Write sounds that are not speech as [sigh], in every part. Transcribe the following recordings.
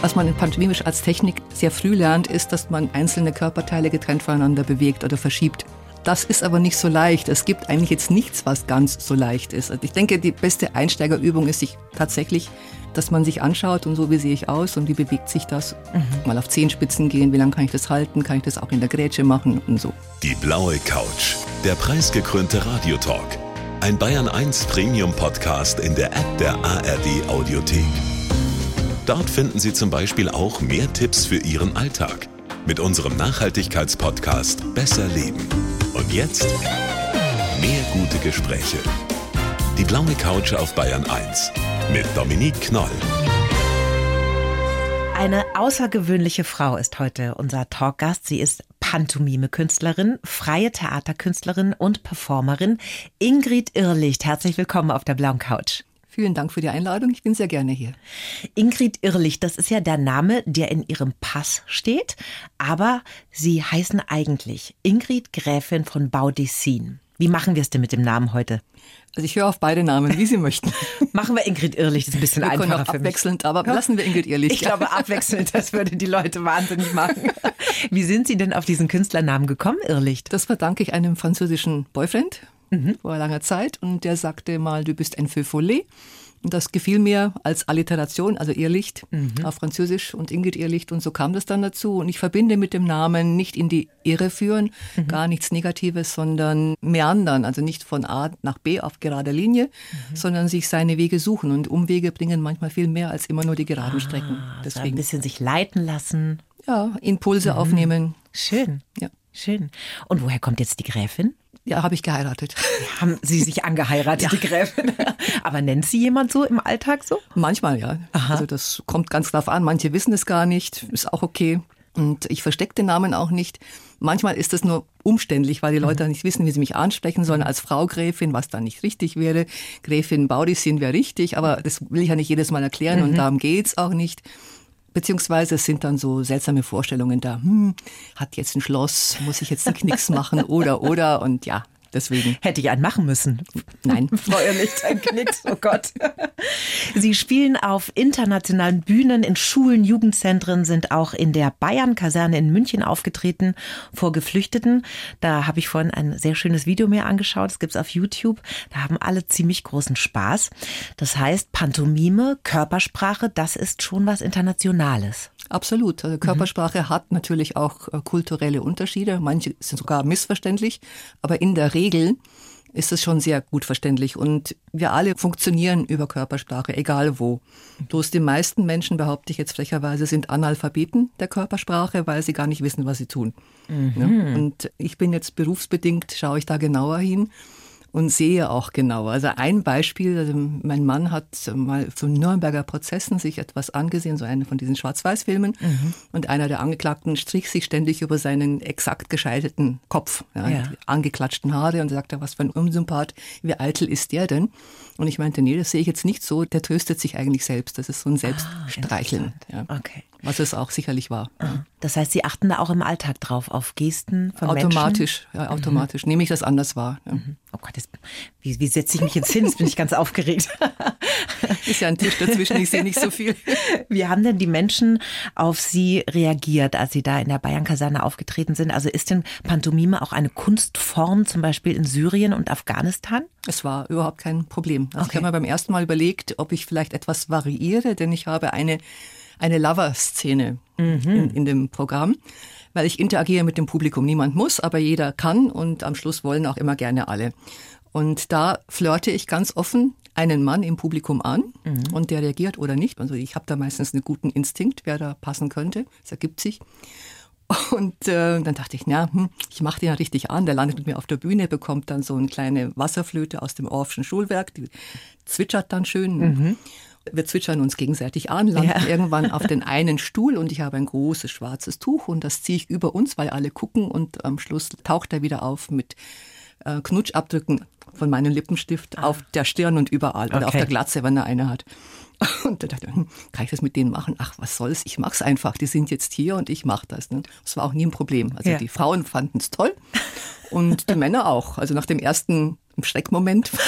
Was man pantomimisch als Technik sehr früh lernt, ist, dass man einzelne Körperteile getrennt voneinander bewegt oder verschiebt. Das ist aber nicht so leicht. Es gibt eigentlich jetzt nichts, was ganz so leicht ist. Also ich denke, die beste Einsteigerübung ist sich tatsächlich, dass man sich anschaut und so wie sehe ich aus und wie bewegt sich das. Mhm. Mal auf Zehenspitzen gehen, wie lange kann ich das halten, kann ich das auch in der Grätsche machen und so. Die blaue Couch, der preisgekrönte Radiotalk. Ein Bayern 1 Premium Podcast in der App der ARD Audiothek. Dort finden Sie zum Beispiel auch mehr Tipps für Ihren Alltag mit unserem Nachhaltigkeitspodcast Besser Leben. Und jetzt mehr gute Gespräche. Die blaue Couch auf Bayern 1 mit Dominique Knoll. Eine außergewöhnliche Frau ist heute unser Talkgast. Sie ist Pantomime-Künstlerin, freie Theaterkünstlerin und Performerin. Ingrid Irrlicht, herzlich willkommen auf der blauen Couch. Vielen Dank für die Einladung. Ich bin sehr gerne hier. Ingrid Irrlich, das ist ja der Name, der in Ihrem Pass steht. Aber Sie heißen eigentlich Ingrid Gräfin von Baudissin. Wie machen wir es denn mit dem Namen heute? Also ich höre auf beide Namen, wie Sie [laughs] möchten. Machen wir Ingrid Irrlich, das ist ein bisschen wir einfacher für abwechselnd, aber lassen wir Ingrid Irrlich. Ich glaube abwechselnd, das würde die Leute wahnsinnig machen. [laughs] Wie sind Sie denn auf diesen Künstlernamen gekommen, Irrlicht? Das verdanke ich einem französischen Boyfriend, mhm. vor langer Zeit und der sagte mal, du bist ein Feu follet. Und das gefiel mir als Alliteration, also Irrlicht mhm. auf Französisch und Ingrid Irrlicht. Und so kam das dann dazu. Und ich verbinde mit dem Namen nicht in die Irre führen, mhm. gar nichts Negatives, sondern meandern, also nicht von A nach B auf gerader Linie, mhm. sondern sich seine Wege suchen. Und Umwege bringen manchmal viel mehr als immer nur die geraden ah, Strecken. Deswegen. ein bisschen sich leiten lassen. Ja, Impulse mhm. aufnehmen. Schön. Ja. Schön. Und woher kommt jetzt die Gräfin? Ja, habe ich geheiratet. Haben Sie sich angeheiratet, ja. die Gräfin? [laughs] Aber nennt Sie jemand so im Alltag so? Manchmal, ja. Aha. Also das kommt ganz drauf an. Manche wissen es gar nicht. Ist auch okay. Und ich verstecke den Namen auch nicht. Manchmal ist das nur umständlich, weil die Leute mhm. nicht wissen, wie sie mich ansprechen sollen als Frau Gräfin, was dann nicht richtig wäre. Gräfin Baudissin wäre richtig, aber das will ich ja nicht jedes Mal erklären mhm. und darum geht's auch nicht. Beziehungsweise es sind dann so seltsame Vorstellungen da, hm, hat jetzt ein Schloss, muss ich jetzt einen Knicks machen oder, oder und ja, Deswegen. Hätte ich einen machen müssen. Nein. [laughs] Vorher nicht ein Knicks, [laughs] oh Gott. Sie spielen auf internationalen Bühnen, in Schulen, Jugendzentren, sind auch in der Bayern-Kaserne in München aufgetreten vor Geflüchteten. Da habe ich vorhin ein sehr schönes Video mir angeschaut. Das gibt es auf YouTube. Da haben alle ziemlich großen Spaß. Das heißt, Pantomime, Körpersprache, das ist schon was Internationales. Absolut. Also Körpersprache mhm. hat natürlich auch äh, kulturelle Unterschiede. Manche sind sogar missverständlich, aber in der Regel ist es schon sehr gut verständlich. Und wir alle funktionieren über Körpersprache, egal wo. Bloß die meisten Menschen, behaupte ich jetzt frecherweise, sind Analphabeten der Körpersprache, weil sie gar nicht wissen, was sie tun. Mhm. Ja? Und ich bin jetzt berufsbedingt, schaue ich da genauer hin und sehe auch genau. Also ein Beispiel, also mein Mann hat mal zu Nürnberger Prozessen sich etwas angesehen, so eine von diesen Schwarz-Weiß-Filmen. Mhm. Und einer der Angeklagten strich sich ständig über seinen exakt gescheitelten Kopf, ja, ja. angeklatschten Haare und sagte, was für ein Unsympath, wie eitel ist der denn? Und ich meinte, nee, das sehe ich jetzt nicht so, der tröstet sich eigentlich selbst. Das ist so ein ah, Selbststreicheln. Ah, ja. Okay. Was es auch sicherlich war. Ah, das heißt, Sie achten da auch im Alltag drauf, auf Gesten von automatisch, Menschen? Ja, automatisch. Mhm. Nehme ich das anders wahr. Ja. Mhm. Oh Gott, jetzt, wie, wie setze ich mich jetzt hin? Jetzt bin ich ganz aufgeregt. [laughs] Ist ja ein Tisch dazwischen, ich sehe nicht so viel. Wie haben denn die Menschen auf Sie reagiert, als Sie da in der Bayern-Kaserne aufgetreten sind? Also ist denn Pantomime auch eine Kunstform, zum Beispiel in Syrien und Afghanistan? Es war überhaupt kein Problem. Also okay. ich habe mir beim ersten Mal überlegt, ob ich vielleicht etwas variiere, denn ich habe eine eine Lover-Szene mhm. in, in dem Programm, weil ich interagiere mit dem Publikum. Niemand muss, aber jeder kann und am Schluss wollen auch immer gerne alle. Und da flirte ich ganz offen einen Mann im Publikum an mhm. und der reagiert oder nicht. Also ich habe da meistens einen guten Instinkt, wer da passen könnte. Es ergibt sich. Und äh, dann dachte ich, na, hm, ich mache den ja richtig an. Der landet mit mir auf der Bühne, bekommt dann so eine kleine Wasserflöte aus dem Orffschen Schulwerk, die zwitschert dann schön. Mhm. Wir zwitschern uns gegenseitig an, landen ja. irgendwann auf [laughs] den einen Stuhl und ich habe ein großes schwarzes Tuch und das ziehe ich über uns, weil alle gucken und am Schluss taucht er wieder auf mit äh, Knutschabdrücken von meinem Lippenstift ah. auf der Stirn und überall okay. oder auf der Glatze, wenn er eine hat. [laughs] Und da dachte ich, hm, kann ich das mit denen machen? Ach, was soll's? Ich mach's einfach. Die sind jetzt hier und ich mach das. Ne? Das war auch nie ein Problem. Also ja. die Frauen fanden es toll und die [laughs] Männer auch. Also nach dem ersten im Schreckmoment. [laughs]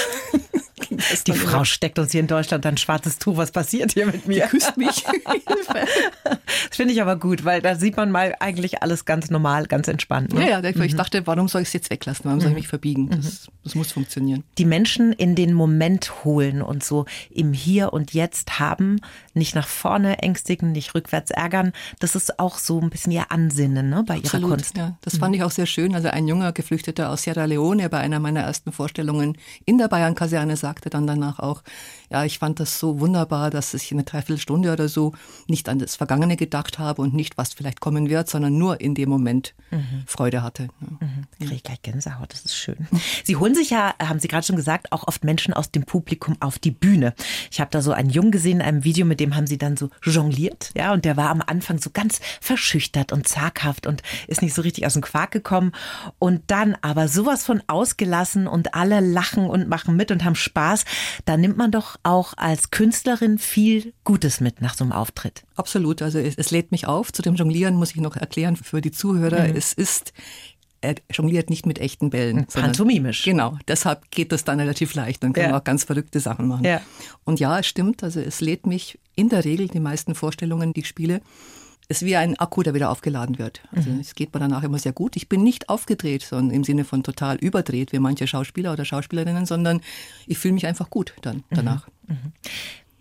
Die Frau steckt uns hier in Deutschland ein schwarzes Tuch. Was passiert hier mit mir? Die küsst mich. [laughs] das finde ich aber gut, weil da sieht man mal eigentlich alles ganz normal, ganz entspannt. Ne? Ja, ja, ich mhm. dachte, warum soll ich es jetzt weglassen? Warum soll ich mhm. mich verbiegen? Das, mhm. das muss funktionieren. Die Menschen in den Moment holen und so im Hier und Jetzt haben, nicht nach vorne ängstigen, nicht rückwärts ärgern. Das ist auch so ein bisschen ihr Ansinnen ne, bei Absolut, ihrer Kunst. Ja, das fand ich auch sehr schön. Also ein junger Geflüchteter aus Sierra Leone bei einer meiner ersten Vorstellungen in der Bayern-Kaserne sagte dann danach auch, ja, ich fand das so wunderbar, dass ich eine Dreiviertelstunde oder so nicht an das Vergangene gedacht habe und nicht, was vielleicht kommen wird, sondern nur in dem Moment mhm. Freude hatte. Mhm. Kriege ich gleich Gänsehaut, das ist schön. Sie holen sich ja, haben Sie gerade schon gesagt, auch oft Menschen aus dem Publikum auf die Bühne. Ich habe da so einen Jungen gesehen in einem Video, mit dem haben Sie dann so jongliert, ja, und der war am Anfang so ganz verschüchtert und zaghaft und ist nicht so richtig aus dem Quark gekommen und dann aber sowas von ausgelassen und alle lachen und machen mit und haben Spaß. Da nimmt man doch auch als Künstlerin viel Gutes mit nach so einem Auftritt. Absolut. Also es, es lädt mich auf. Zu dem Jonglieren muss ich noch erklären für die Zuhörer. Mhm. Es ist er jongliert nicht mit echten Bällen. Pantomimisch. Genau, deshalb geht das dann relativ leicht. Dann kann ja. man auch ganz verrückte Sachen machen. Ja. Und ja, es stimmt, also es lädt mich in der Regel, die meisten Vorstellungen, die ich spiele, ist wie ein Akku, der wieder aufgeladen wird. Also mhm. es geht mir danach immer sehr gut. Ich bin nicht aufgedreht, sondern im Sinne von total überdreht, wie manche Schauspieler oder Schauspielerinnen, sondern ich fühle mich einfach gut dann mhm. danach. Mhm.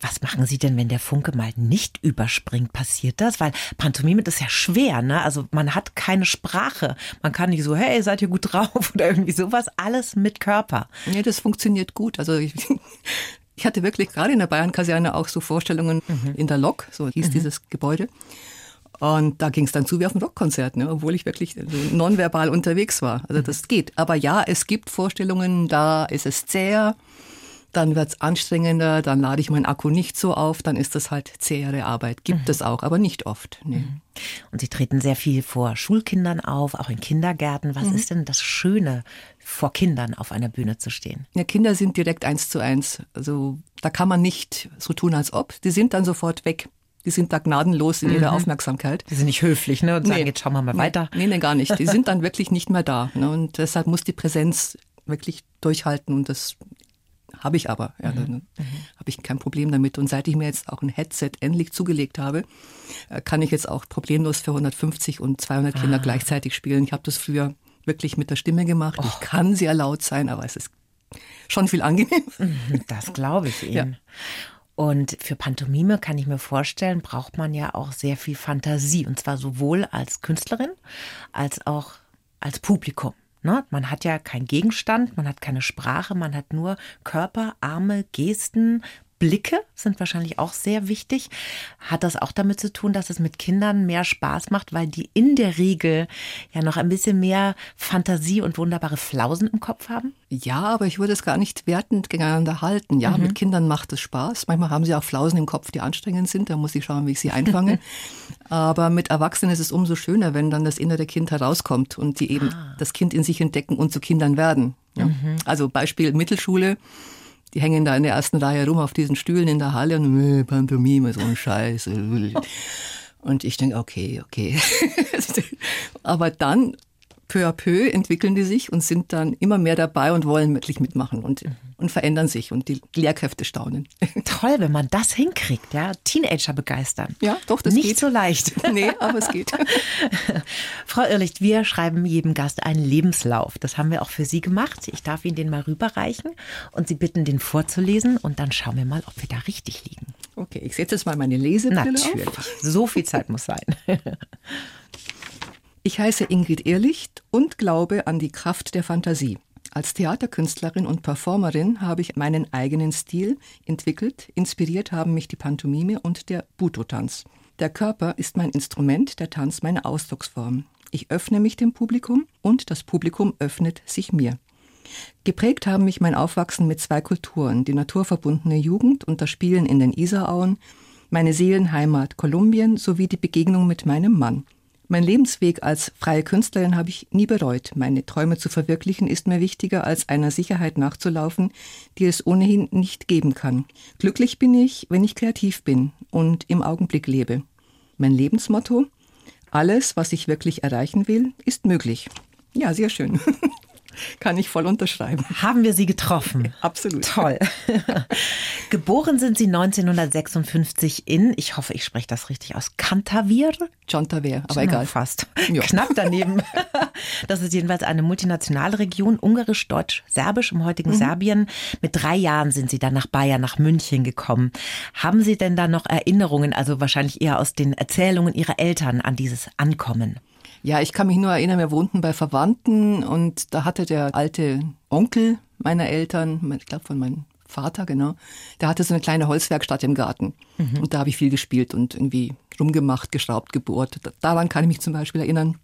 Was machen Sie denn, wenn der Funke mal nicht überspringt? Passiert das? Weil Pantomime ist ja schwer, ne? Also man hat keine Sprache. Man kann nicht so, hey, seid ihr gut drauf [laughs] oder irgendwie sowas. Alles mit Körper. Nee, das funktioniert gut. Also ich, [laughs] ich hatte wirklich gerade in der Bayern-Kaserne auch so Vorstellungen mhm. in der Lok, so hieß mhm. dieses Gebäude. Und da ging es dann zu wie auf einem Rockkonzert, ne? obwohl ich wirklich so nonverbal unterwegs war. Also das geht. Aber ja, es gibt Vorstellungen, da ist es zäher, dann wird es anstrengender, dann lade ich meinen Akku nicht so auf, dann ist das halt zähere Arbeit. Gibt mhm. es auch, aber nicht oft. Nee. Mhm. Und Sie treten sehr viel vor Schulkindern auf, auch in Kindergärten. Was mhm. ist denn das Schöne, vor Kindern auf einer Bühne zu stehen? Ja, Kinder sind direkt eins zu eins. Also da kann man nicht so tun, als ob. Die sind dann sofort weg. Die sind da gnadenlos in ihrer mhm. Aufmerksamkeit. Die sind nicht höflich, ne? Und sagen, nee. jetzt schauen wir mal weiter. Nee, nee, gar nicht. Die sind [laughs] dann wirklich nicht mehr da. Ne? Und deshalb muss die Präsenz wirklich durchhalten. Und das habe ich aber. Ja, mhm. dann mhm. habe ich kein Problem damit. Und seit ich mir jetzt auch ein Headset endlich zugelegt habe, äh, kann ich jetzt auch problemlos für 150 und 200 ah. Kinder gleichzeitig spielen. Ich habe das früher wirklich mit der Stimme gemacht. Oh. Ich kann sehr laut sein, aber es ist schon viel angenehm. Mhm, das glaube ich [laughs] Ihnen. Ja. Und für Pantomime kann ich mir vorstellen, braucht man ja auch sehr viel Fantasie. Und zwar sowohl als Künstlerin als auch als Publikum. Ne? Man hat ja keinen Gegenstand, man hat keine Sprache, man hat nur Körper, Arme, Gesten, Blicke sind wahrscheinlich auch sehr wichtig. Hat das auch damit zu tun, dass es mit Kindern mehr Spaß macht, weil die in der Regel ja noch ein bisschen mehr Fantasie und wunderbare Flausen im Kopf haben? Ja, aber ich würde es gar nicht wertend gegeneinander halten. Ja, mhm. mit Kindern macht es Spaß. Manchmal haben sie auch Flausen im Kopf, die anstrengend sind. Da muss ich schauen, wie ich sie einfange. [laughs] aber mit Erwachsenen ist es umso schöner, wenn dann das innere Kind herauskommt und die eben ah. das Kind in sich entdecken und zu Kindern werden. Ja? Mhm. Also Beispiel Mittelschule die hängen da in der ersten Reihe rum auf diesen Stühlen in der Halle und äh, Pantomime, so ein Scheiß. Und ich denke, okay, okay. [laughs] Aber dann peu à peu entwickeln die sich und sind dann immer mehr dabei und wollen wirklich mitmachen und, mhm. und verändern sich und die Lehrkräfte staunen. [laughs] Toll, wenn man das hinkriegt, ja. Teenager begeistern. Ja, doch, das Nicht geht. so leicht. [laughs] Nee, aber es geht. [laughs] Frau Irrlicht, wir schreiben jedem Gast einen Lebenslauf. Das haben wir auch für Sie gemacht. Ich darf Ihnen den mal rüberreichen und Sie bitten, den vorzulesen und dann schauen wir mal, ob wir da richtig liegen. Okay, ich setze jetzt mal meine Lesebrille Natürlich. auf. So viel Zeit muss sein. Ich heiße Ingrid Ehrlicht und glaube an die Kraft der Fantasie. Als Theaterkünstlerin und Performerin habe ich meinen eigenen Stil entwickelt. Inspiriert haben mich die Pantomime und der Buto-Tanz. Der Körper ist mein Instrument, der Tanz meine Ausdrucksform. Ich öffne mich dem Publikum und das Publikum öffnet sich mir. Geprägt haben mich mein Aufwachsen mit zwei Kulturen, die naturverbundene Jugend und das Spielen in den Isarauen, meine Seelenheimat Kolumbien sowie die Begegnung mit meinem Mann. Mein Lebensweg als freie Künstlerin habe ich nie bereut. Meine Träume zu verwirklichen ist mir wichtiger, als einer Sicherheit nachzulaufen, die es ohnehin nicht geben kann. Glücklich bin ich, wenn ich kreativ bin und im Augenblick lebe. Mein Lebensmotto? Alles, was ich wirklich erreichen will, ist möglich. Ja, sehr schön. [laughs] Kann ich voll unterschreiben. Haben wir Sie getroffen? Absolut. Toll. [laughs] Geboren sind Sie 1956 in, ich hoffe, ich spreche das richtig aus, Cantavier? Chantaver, aber egal. Fast. Ja. Knapp daneben. [laughs] Das ist jedenfalls eine multinationale Region, ungarisch, deutsch, serbisch im heutigen Serbien. Mit drei Jahren sind Sie dann nach Bayern, nach München gekommen. Haben Sie denn da noch Erinnerungen, also wahrscheinlich eher aus den Erzählungen Ihrer Eltern an dieses Ankommen? Ja, ich kann mich nur erinnern, wir wohnten bei Verwandten und da hatte der alte Onkel meiner Eltern, ich glaube von meinem Vater, genau, der hatte so eine kleine Holzwerkstatt im Garten. Und da habe ich viel gespielt und irgendwie rumgemacht, geschraubt, gebohrt. Daran kann ich mich zum Beispiel erinnern.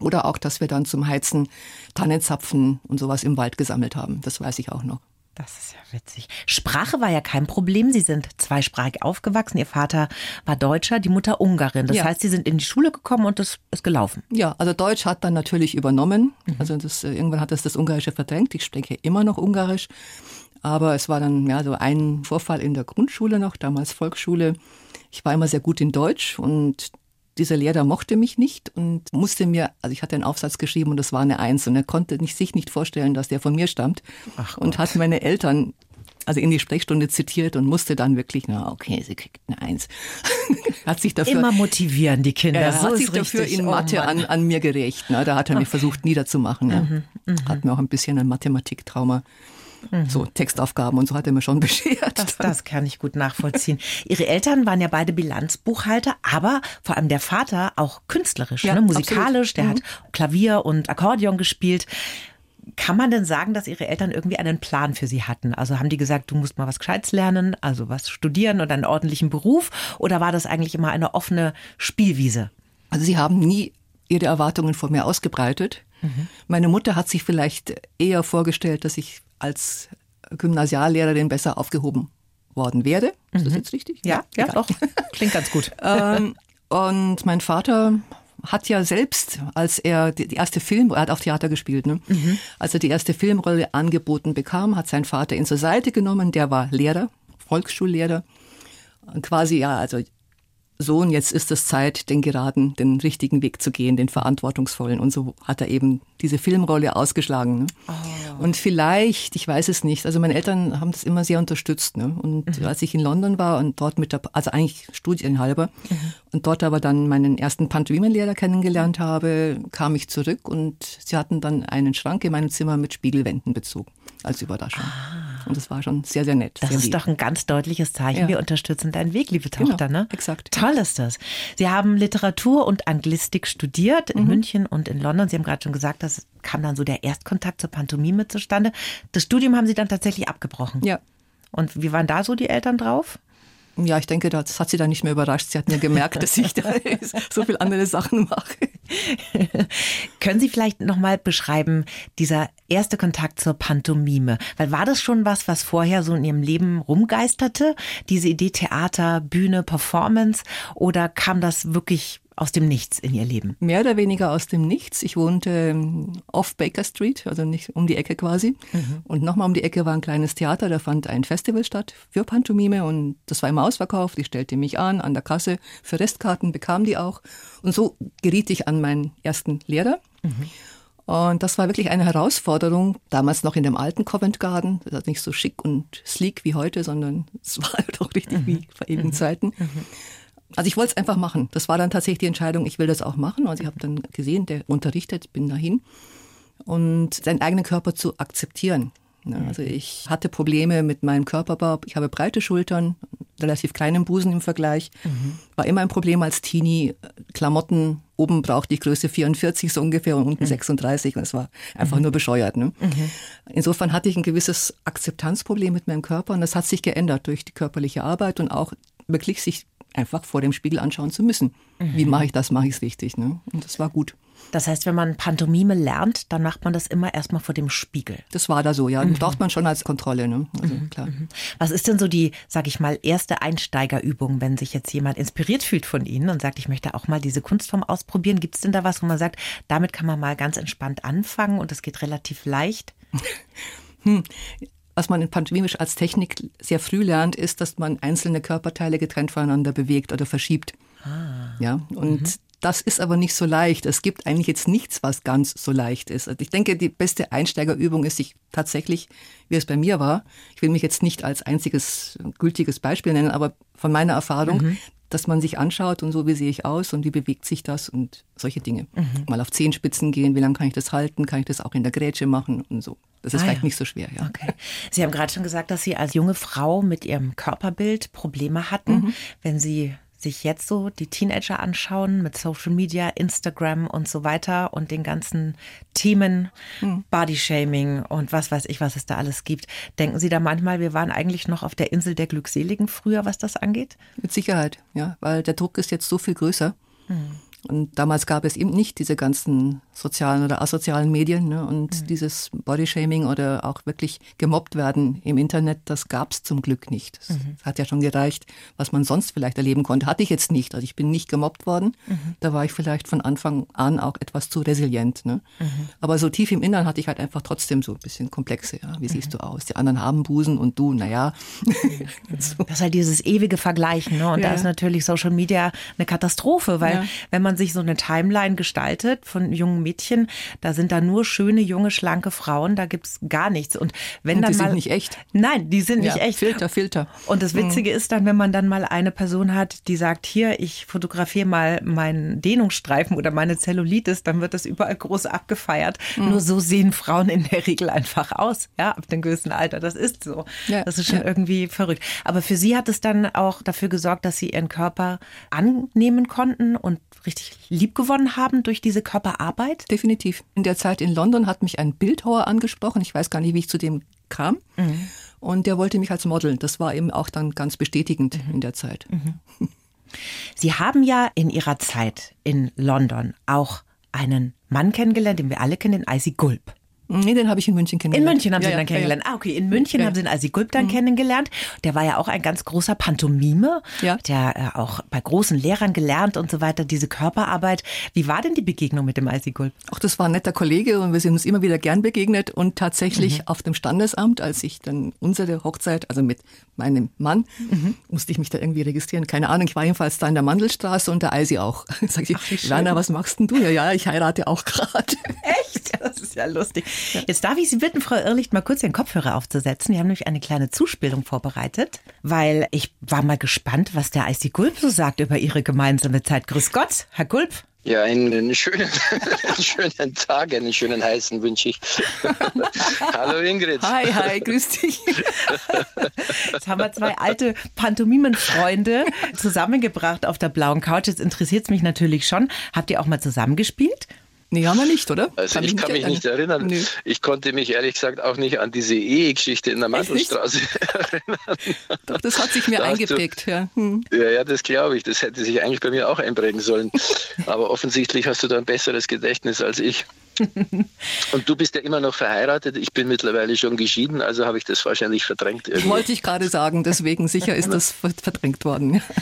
Oder auch, dass wir dann zum Heizen Tannenzapfen und sowas im Wald gesammelt haben. Das weiß ich auch noch. Das ist ja witzig. Sprache war ja kein Problem. Sie sind zweisprachig aufgewachsen. Ihr Vater war Deutscher, die Mutter Ungarin. Das Ja. heißt, Sie sind in die Schule gekommen und das ist gelaufen. Ja, also Deutsch hat dann natürlich übernommen. Also das, äh, irgendwann hat das das Ungarische verdrängt. Ich spreche immer noch Ungarisch. Aber es war dann ja so ein Vorfall in der Grundschule noch, damals Volksschule. Ich war immer sehr gut in Deutsch und dieser Lehrer mochte mich nicht und musste mir, also ich hatte einen Aufsatz geschrieben und das war eine Eins und er konnte nicht, sich nicht vorstellen, dass der von mir stammt Ach und hat meine Eltern also in die Sprechstunde zitiert und musste dann wirklich, na okay, sie kriegt eine Eins. [laughs] hat sich dafür Immer motivieren die Kinder. er so hat sich dafür richtig. in Oh Mathe Mann. an, an mir gerecht. Ne? Da hat er mich versucht niederzumachen. Ja. Hat mir auch ein bisschen ein Mathematiktrauma. So Textaufgaben und so hat er mir schon [laughs] beschert. Das, das kann ich gut nachvollziehen. Ihre Eltern waren ja beide Bilanzbuchhalter, aber vor allem der Vater auch künstlerisch, Ja, ne? musikalisch. absolut. Der Mhm. hat Klavier und Akkordeon gespielt. Kann man denn sagen, dass Ihre Eltern irgendwie einen Plan für Sie hatten? Also haben die gesagt, du musst mal was Gescheites lernen, also was studieren oder einen ordentlichen Beruf? Oder war das eigentlich immer eine offene Spielwiese? Also sie haben nie ihre Erwartungen vor mir ausgebreitet. Meine Mutter hat sich vielleicht eher vorgestellt, dass ich als Gymnasiallehrerin besser aufgehoben worden wäre. Ist das jetzt richtig? Ja, ja, Egal. doch. [laughs] Klingt ganz gut. ähm, und mein Vater hat ja selbst, als er die, erste Film, er hat auch Theater gespielt, ne? als er die erste Filmrolle angeboten bekam, hat sein Vater ihn zur Seite genommen. Der war Lehrer, Volksschullehrer. Quasi, ja, also Sohn, jetzt ist es Zeit, den geraden, den richtigen Weg zu gehen, den verantwortungsvollen. Und so hat er eben diese Filmrolle ausgeschlagen. Ne? Und vielleicht, ich weiß es nicht, also meine Eltern haben das immer sehr unterstützt. Ne? Und als ich in London war und dort mit der, also eigentlich studienhalber, und dort aber dann meinen ersten Pantomimenlehrer kennengelernt habe, kam ich zurück und sie hatten dann einen Schrank in meinem Zimmer mit Spiegelwänden bezogen, als Überraschung. Und das war schon sehr, sehr nett. Das sehr ist lieb. doch ein ganz deutliches Zeichen. Ja. Wir unterstützen deinen Weg, liebe Genau, Tochter. ne? exakt. Toll ist das. Sie haben Literatur und Anglistik studiert Mhm. in München und in London. Sie haben gerade schon gesagt, das kam dann so der Erstkontakt zur Pantomime zustande. Das Studium haben Sie dann tatsächlich abgebrochen. Ja. Und wie waren da so die Eltern drauf? Ja, ich denke, das hat sie dann nicht mehr überrascht. Sie hat mir gemerkt, dass ich da so viel andere Sachen mache. Können Sie vielleicht nochmal beschreiben, dieser erste Kontakt zur Pantomime? Weil war das schon was, was vorher so in Ihrem Leben rumgeisterte? Diese Idee Theater, Bühne, Performance? Oder kam das wirklich aus dem Nichts in Ihr Leben? Mehr oder weniger aus dem Nichts. Ich wohnte ähm, off Baker Street, also nicht um die Ecke quasi. Und nochmal um die Ecke war ein kleines Theater, da fand ein Festival statt für Pantomime und das war immer ausverkauft. Ich stellte mich an, an der Kasse für Restkarten, bekam die auch. Und so geriet ich an meinen ersten Lehrer. Und das war wirklich eine Herausforderung, damals noch in dem alten Covent Garden. Das war nicht so schick und sleek wie heute, sondern es [laughs] war doch richtig wie vor ewigen Zeiten. Also ich wollte es einfach machen. Das war dann tatsächlich die Entscheidung, ich will das auch machen. Also ich habe dann gesehen, der unterrichtet, bin dahin. Und seinen eigenen Körper zu akzeptieren. Ja, also ich hatte Probleme mit meinem Körperbau. Ich habe breite Schultern, relativ kleinen Busen im Vergleich. War immer ein Problem als Teenie. Klamotten, oben brauchte ich Größe 44 so ungefähr und unten 36. Und es war einfach nur bescheuert. Ne? Insofern hatte ich ein gewisses Akzeptanzproblem mit meinem Körper und das hat sich geändert durch die körperliche Arbeit und auch wirklich sich einfach vor dem Spiegel anschauen zu müssen. Wie mache ich das, mache ich es richtig. Ne? Und das war gut. Das heißt, wenn man Pantomime lernt, dann macht man das immer erstmal vor dem Spiegel. Das war da so, ja. Mhm. Braucht man schon als Kontrolle, ne? Also klar. Was ist denn so die, sag ich mal, erste Einsteigerübung, wenn sich jetzt jemand inspiriert fühlt von Ihnen und sagt, ich möchte auch mal diese Kunstform ausprobieren? Gibt es denn da was, wo man sagt, damit kann man mal ganz entspannt anfangen und es geht relativ leicht? [laughs] Was man in Pantomimisch als Technik sehr früh lernt, ist, dass man einzelne Körperteile getrennt voneinander bewegt oder verschiebt. Ja, und das ist aber nicht so leicht. Es gibt eigentlich jetzt nichts, was ganz so leicht ist. Also ich denke, die beste Einsteigerübung ist sich tatsächlich, wie es bei mir war, ich will mich jetzt nicht als einziges gültiges Beispiel nennen, aber von meiner Erfahrung, mhm. Dass man sich anschaut und so, wie sehe ich aus und wie bewegt sich das und solche Dinge. Mhm. Mal auf Zehenspitzen gehen, wie lange kann ich das halten, kann ich das auch in der Grätsche machen und so. Das ist ah, vielleicht ja. nicht so schwer, ja. Okay. Sie haben gerade schon gesagt, dass Sie als junge Frau mit Ihrem Körperbild Probleme hatten. Mhm. Wenn Sie sich jetzt so die Teenager anschauen mit Social Media, Instagram und so weiter und den ganzen Themen, hm. Bodyshaming und was weiß ich, was es da alles gibt, denken Sie da manchmal, wir waren eigentlich noch auf der Insel der Glückseligen früher, was das angeht? Mit Sicherheit, ja, weil der Druck ist jetzt so viel größer. Hm. Und damals gab es eben nicht diese ganzen sozialen oder asozialen Medien ne? und mhm. dieses Bodyshaming oder auch wirklich gemobbt werden im Internet, das gab es zum Glück nicht. Das mhm. hat ja schon gereicht, was man sonst vielleicht erleben konnte. Hatte ich jetzt nicht. Also ich bin nicht gemobbt worden. Mhm. Da war ich vielleicht von Anfang an auch etwas zu resilient. Ne? Mhm. Aber so tief im Innern hatte ich halt einfach trotzdem so ein bisschen Komplexe. Ja? Wie siehst mhm. du aus? Die anderen haben Busen und du, naja. [laughs] so. Das ist halt dieses ewige Vergleichen. Ne? Und ja. da ist natürlich Social Media eine Katastrophe, weil ja. wenn man sich so eine Timeline gestaltet von jungen Mädchen. Da sind da nur schöne, junge, schlanke Frauen. Da gibt es gar nichts. Und wenn Und dann die mal. sind nicht echt. Nein, die sind ja, nicht echt. Filter, Filter. Und das Witzige mhm. ist dann, wenn man dann mal eine Person hat, die sagt, hier, ich fotografiere mal meinen Dehnungsstreifen oder meine Zellulitis, dann wird das überall groß abgefeiert. Mhm. Nur so sehen Frauen in der Regel einfach aus, ja, ab dem gewissen Alter. Das ist so. Ja. Das ist schon ja. irgendwie verrückt. Aber für sie hat es dann auch dafür gesorgt, dass sie ihren Körper annehmen konnten und richtig liebgewonnen haben durch diese Körperarbeit? Definitiv. In der Zeit in London hat mich ein Bildhauer angesprochen. Ich weiß gar nicht, wie ich zu dem kam. Mhm. Und der wollte mich als Model. Das war eben auch dann ganz bestätigend mhm. in der Zeit. Mhm. Sie haben ja in Ihrer Zeit in London auch einen Mann kennengelernt, den wir alle kennen, den Icy Gulp. Nee, den habe ich in München kennengelernt. In München haben ja, Sie ihn dann kennengelernt. Ah, okay. In München ja. haben Sie ihn Alsi Gulb dann mhm. kennengelernt. Der war ja auch ein ganz großer Pantomime. Ja. Der äh, auch bei großen Lehrern gelernt und so weiter, diese Körperarbeit. Wie war denn die Begegnung mit dem Alsi Gulb? Ach, das war ein netter Kollege und wir sind uns immer wieder gern begegnet. Und tatsächlich mhm. auf dem Standesamt, als ich dann unsere Hochzeit, also mit meinem Mann, mhm. musste ich mich da irgendwie registrieren. Keine Ahnung, ich war jedenfalls da in der Mandelstraße und der Eisi auch. [laughs] Sag ich, Ach, Werner, was machst denn du? Ja, ja, ich heirate auch gerade. [laughs] Das ist ja lustig. Jetzt darf ich Sie bitten, Frau Irrlicht, mal kurz den Kopfhörer aufzusetzen. Wir haben nämlich eine kleine Zuspielung vorbereitet, weil ich war mal gespannt, was der Eisi Gulp so sagt über Ihre gemeinsame Zeit. Grüß Gott, Herr Gulp. Ja, einen schönen, [laughs] einen schönen Tag, einen schönen heißen wünsche ich. [laughs] Hallo Ingrid. Hi, hi, grüß dich. Jetzt haben wir zwei alte Pantomimenfreunde zusammengebracht auf der blauen Couch. Jetzt interessiert es mich natürlich schon. Habt ihr auch mal zusammengespielt? Nee, haben wir nicht, oder? Also kann ich kann mich nicht erinnern. Nö. Ich konnte mich ehrlich gesagt auch nicht an diese Ehegeschichte in der Mandelstraße [laughs] erinnern. Doch, das hat sich mir da eingeprägt. Du, ja. Hm. ja, ja, das glaube ich. Das hätte sich eigentlich bei mir auch einprägen sollen. Aber offensichtlich hast du da ein besseres Gedächtnis als ich. [laughs] Und du bist ja immer noch verheiratet. Ich bin mittlerweile schon geschieden, also habe ich das wahrscheinlich verdrängt. Irgendwie. Wollte ich gerade sagen, deswegen sicher ist das verdrängt worden. [laughs]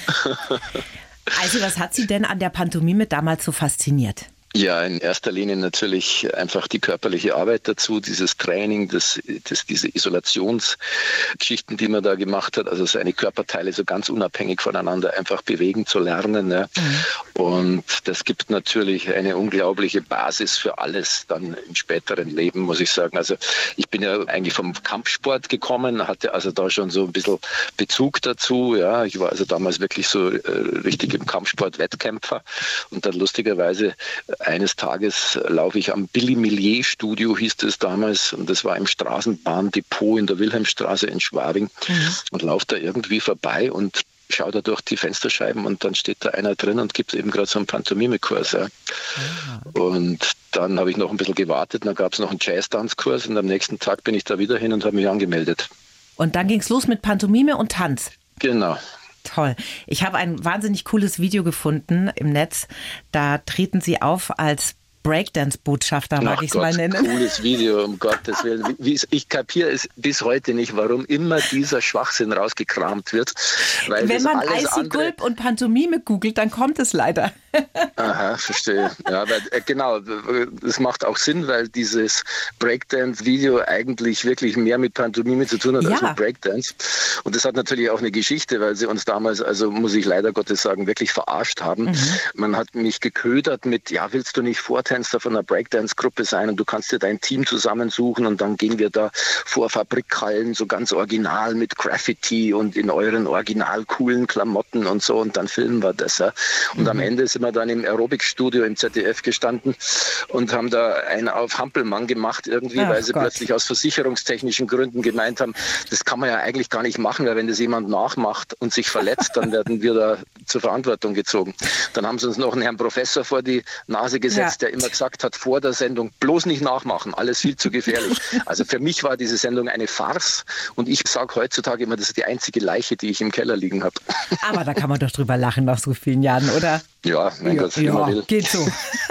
Also, was hat Sie denn an der Pantomime damals so fasziniert? Ja, in erster Linie natürlich einfach die körperliche Arbeit dazu, dieses Training, das, das, diese Isolationsgeschichten, die man da gemacht hat, also seine Körperteile so ganz unabhängig voneinander einfach bewegen zu lernen. Ja. Mhm. Und das gibt natürlich eine unglaubliche Basis für alles dann im späteren Leben, muss ich sagen. Also ich bin ja eigentlich vom Kampfsport gekommen, hatte also da schon so ein bisschen Bezug dazu. Ja, ich war also damals wirklich so äh, richtig im Kampfsport Wettkämpfer und dann lustigerweise eines Tages laufe ich am Billy Millier Studio, hieß es damals, und das war im Straßenbahndepot in der Wilhelmstraße in Schwabing mhm. und laufe da irgendwie vorbei und schaue da durch die Fensterscheiben und dann steht da einer drin und gibt eben gerade so einen Pantomime-Kurs. Ja. Ah. Und dann habe ich noch ein bisschen gewartet, dann gab es noch einen Jazz-Tanzkurs und am nächsten Tag bin ich da wieder hin und habe mich angemeldet. Und dann ging es los mit Pantomime und Tanz. Genau. Toll. Ich habe ein wahnsinnig cooles Video gefunden im Netz. Da treten Sie auf als Breakdance-Botschafter, mag ich es mal nennen. Cooles Video, um Gottes Willen. Ich kapiere es bis heute nicht, warum immer dieser Schwachsinn rausgekramt wird. Wenn man Icy Gulp und Pantomime googelt, dann kommt es leider. [laughs] Aha, verstehe. Ja, weil, äh, genau, das macht auch Sinn, weil dieses Breakdance-Video eigentlich wirklich mehr mit Pantomime zu tun hat ja. als mit Breakdance. Und das hat natürlich auch eine Geschichte, weil sie uns damals, also muss ich leider Gottes sagen, wirklich verarscht haben. Mhm. Man hat mich geködert mit, ja, willst du nicht Vortänzer von einer Breakdance-Gruppe sein und du kannst dir dein Team zusammensuchen und dann gehen wir da vor Fabrikhallen so ganz original mit Graffiti und in euren original coolen Klamotten und so und dann filmen wir das. Ja. Und mhm. am Ende sind wir dann im Aerobic-Studio im ZDF gestanden und haben da einen auf Hampelmann gemacht irgendwie, Ach weil sie Gott. plötzlich aus versicherungstechnischen Gründen gemeint haben, das kann man ja eigentlich gar nicht machen, weil wenn das jemand nachmacht und sich verletzt, dann werden wir da zur Verantwortung gezogen. Dann haben sie uns noch einen Herrn Professor vor die Nase gesetzt, ja. der immer gesagt hat, vor der Sendung bloß nicht nachmachen, alles viel zu gefährlich. Also für mich war diese Sendung eine Farce und ich sage heutzutage immer, das ist die einzige Leiche, die ich im Keller liegen habe. Aber da kann man doch drüber lachen nach so vielen Jahren, oder? Ja, mein ja, Gott, ja, will. geht so.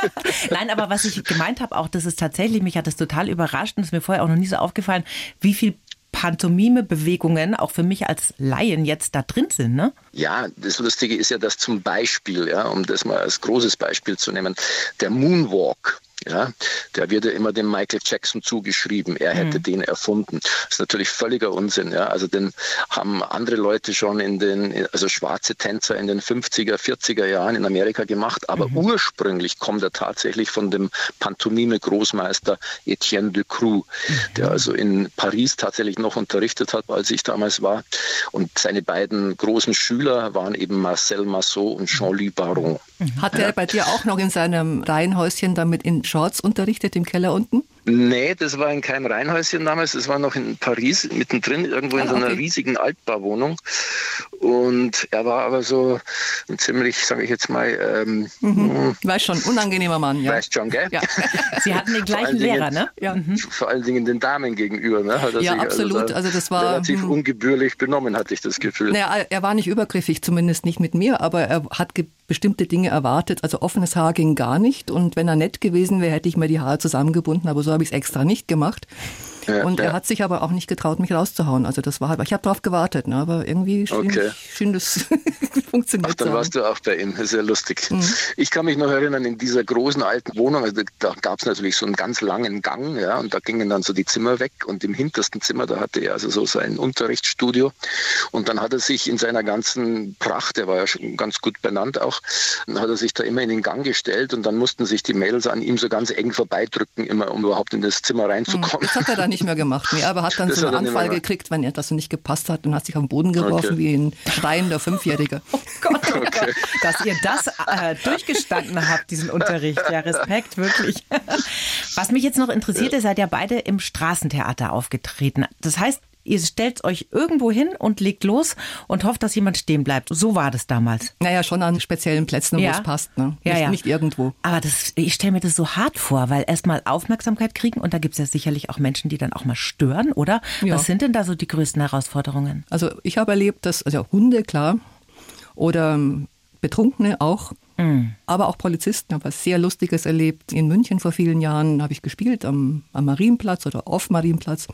[laughs] Nein, aber was ich gemeint habe, auch das ist tatsächlich, mich hat das total überrascht und ist mir vorher auch noch nie so aufgefallen, wie viel Pantomime-Bewegungen auch für mich als Laien jetzt da drin sind, ne? Ja, das Lustige ist ja, dass zum Beispiel, ja, um das mal als großes Beispiel zu nehmen, der Moonwalk, ja, der wird ja immer dem Michael Jackson zugeschrieben, er hätte mhm. den erfunden. Das ist natürlich völliger Unsinn. Ja. Also den haben andere Leute schon in den, also schwarze Tänzer in den 50er, 40er Jahren in Amerika gemacht, aber mhm. ursprünglich kommt er tatsächlich von dem Pantomime-Großmeister Etienne de Crou, mhm. der also in Paris tatsächlich noch unterrichtet hat, als ich damals war. Und seine beiden großen Schüler waren eben Marcel Massot und Jean-Louis Baron. Hat er ja. bei dir auch noch in seinem Reihenhäuschen damit in Shorts unterrichtet im Keller unten? Nee, das war in keinem Reihenhäuschen damals. Das war noch in Paris, mittendrin, irgendwo in ah, so einer riesigen Altbauwohnung. Und er war aber so ein ziemlich, sage ich jetzt mal. Ähm, mhm. Hm, weiß schon, unangenehmer Mann. Ja. Weißt schon, gell? Ja. [laughs] Sie hatten den gleichen Lehrer, ne? Ja. Mhm. Vor allen Dingen den Damen gegenüber. Ne? Hat er ja, sich also absolut. Also, also, das war relativ hm. ungebührlich benommen, hatte ich das Gefühl. Naja, er war nicht übergriffig, zumindest nicht mit mir, aber er hat bestimmte Dinge erwartet. Also offenes Haar ging gar nicht. Und wenn er nett gewesen wäre, hätte ich mir die Haare zusammengebunden, aber so habe ich es extra nicht gemacht. Ja, und ja. er hat sich aber auch nicht getraut, mich rauszuhauen. Also das war halt, ich habe darauf gewartet, ne? aber irgendwie schien, okay. schien das [laughs] funktioniert. Ach, dann warst du auch bei ihm, sehr lustig. Mhm. Ich kann mich noch erinnern, in dieser großen alten Wohnung, also da gab es natürlich so einen ganz langen Gang, ja, und da gingen dann so die Zimmer weg und im hintersten Zimmer, da hatte er also so sein Unterrichtsstudio und dann hat er sich in seiner ganzen Pracht, der war ja schon ganz gut benannt auch, dann hat er sich da immer in den Gang gestellt und dann mussten sich die Mädels an ihm so ganz eng vorbeidrücken, immer um überhaupt in das Zimmer reinzukommen. Das hat er dann nicht mehr gemacht. Nee, aber hat dann das so einen Anfall gekriegt, wenn etwas nicht gepasst hat und hat sich am Boden geworfen okay. wie ein schreiender Fünfjähriger. [laughs] Oh Gott, okay. dass ihr das äh, durchgestanden habt, diesen Unterricht. Ja, Respekt, wirklich. [laughs] Was mich jetzt noch interessiert, ihr seid ja beide im Straßentheater aufgetreten. Das heißt, ihr stellt euch irgendwo hin und legt los und hofft, dass jemand stehen bleibt. So war das damals. Naja, schon an speziellen Plätzen, ja. wo es passt. Ne? Ja, nicht, ja. nicht irgendwo. Aber das, ich stelle mir das so hart vor, weil erstmal Aufmerksamkeit kriegen und da gibt es ja sicherlich auch Menschen, die dann auch mal stören, oder? Ja. Was sind denn da so die größten Herausforderungen? Also ich habe erlebt, dass, also Hunde, klar, oder ähm, Betrunkene auch. Mhm. Aber auch Polizisten. Ich habe was sehr Lustiges erlebt. In München vor vielen Jahren habe ich gespielt am, am Marienplatz oder auf Marienplatz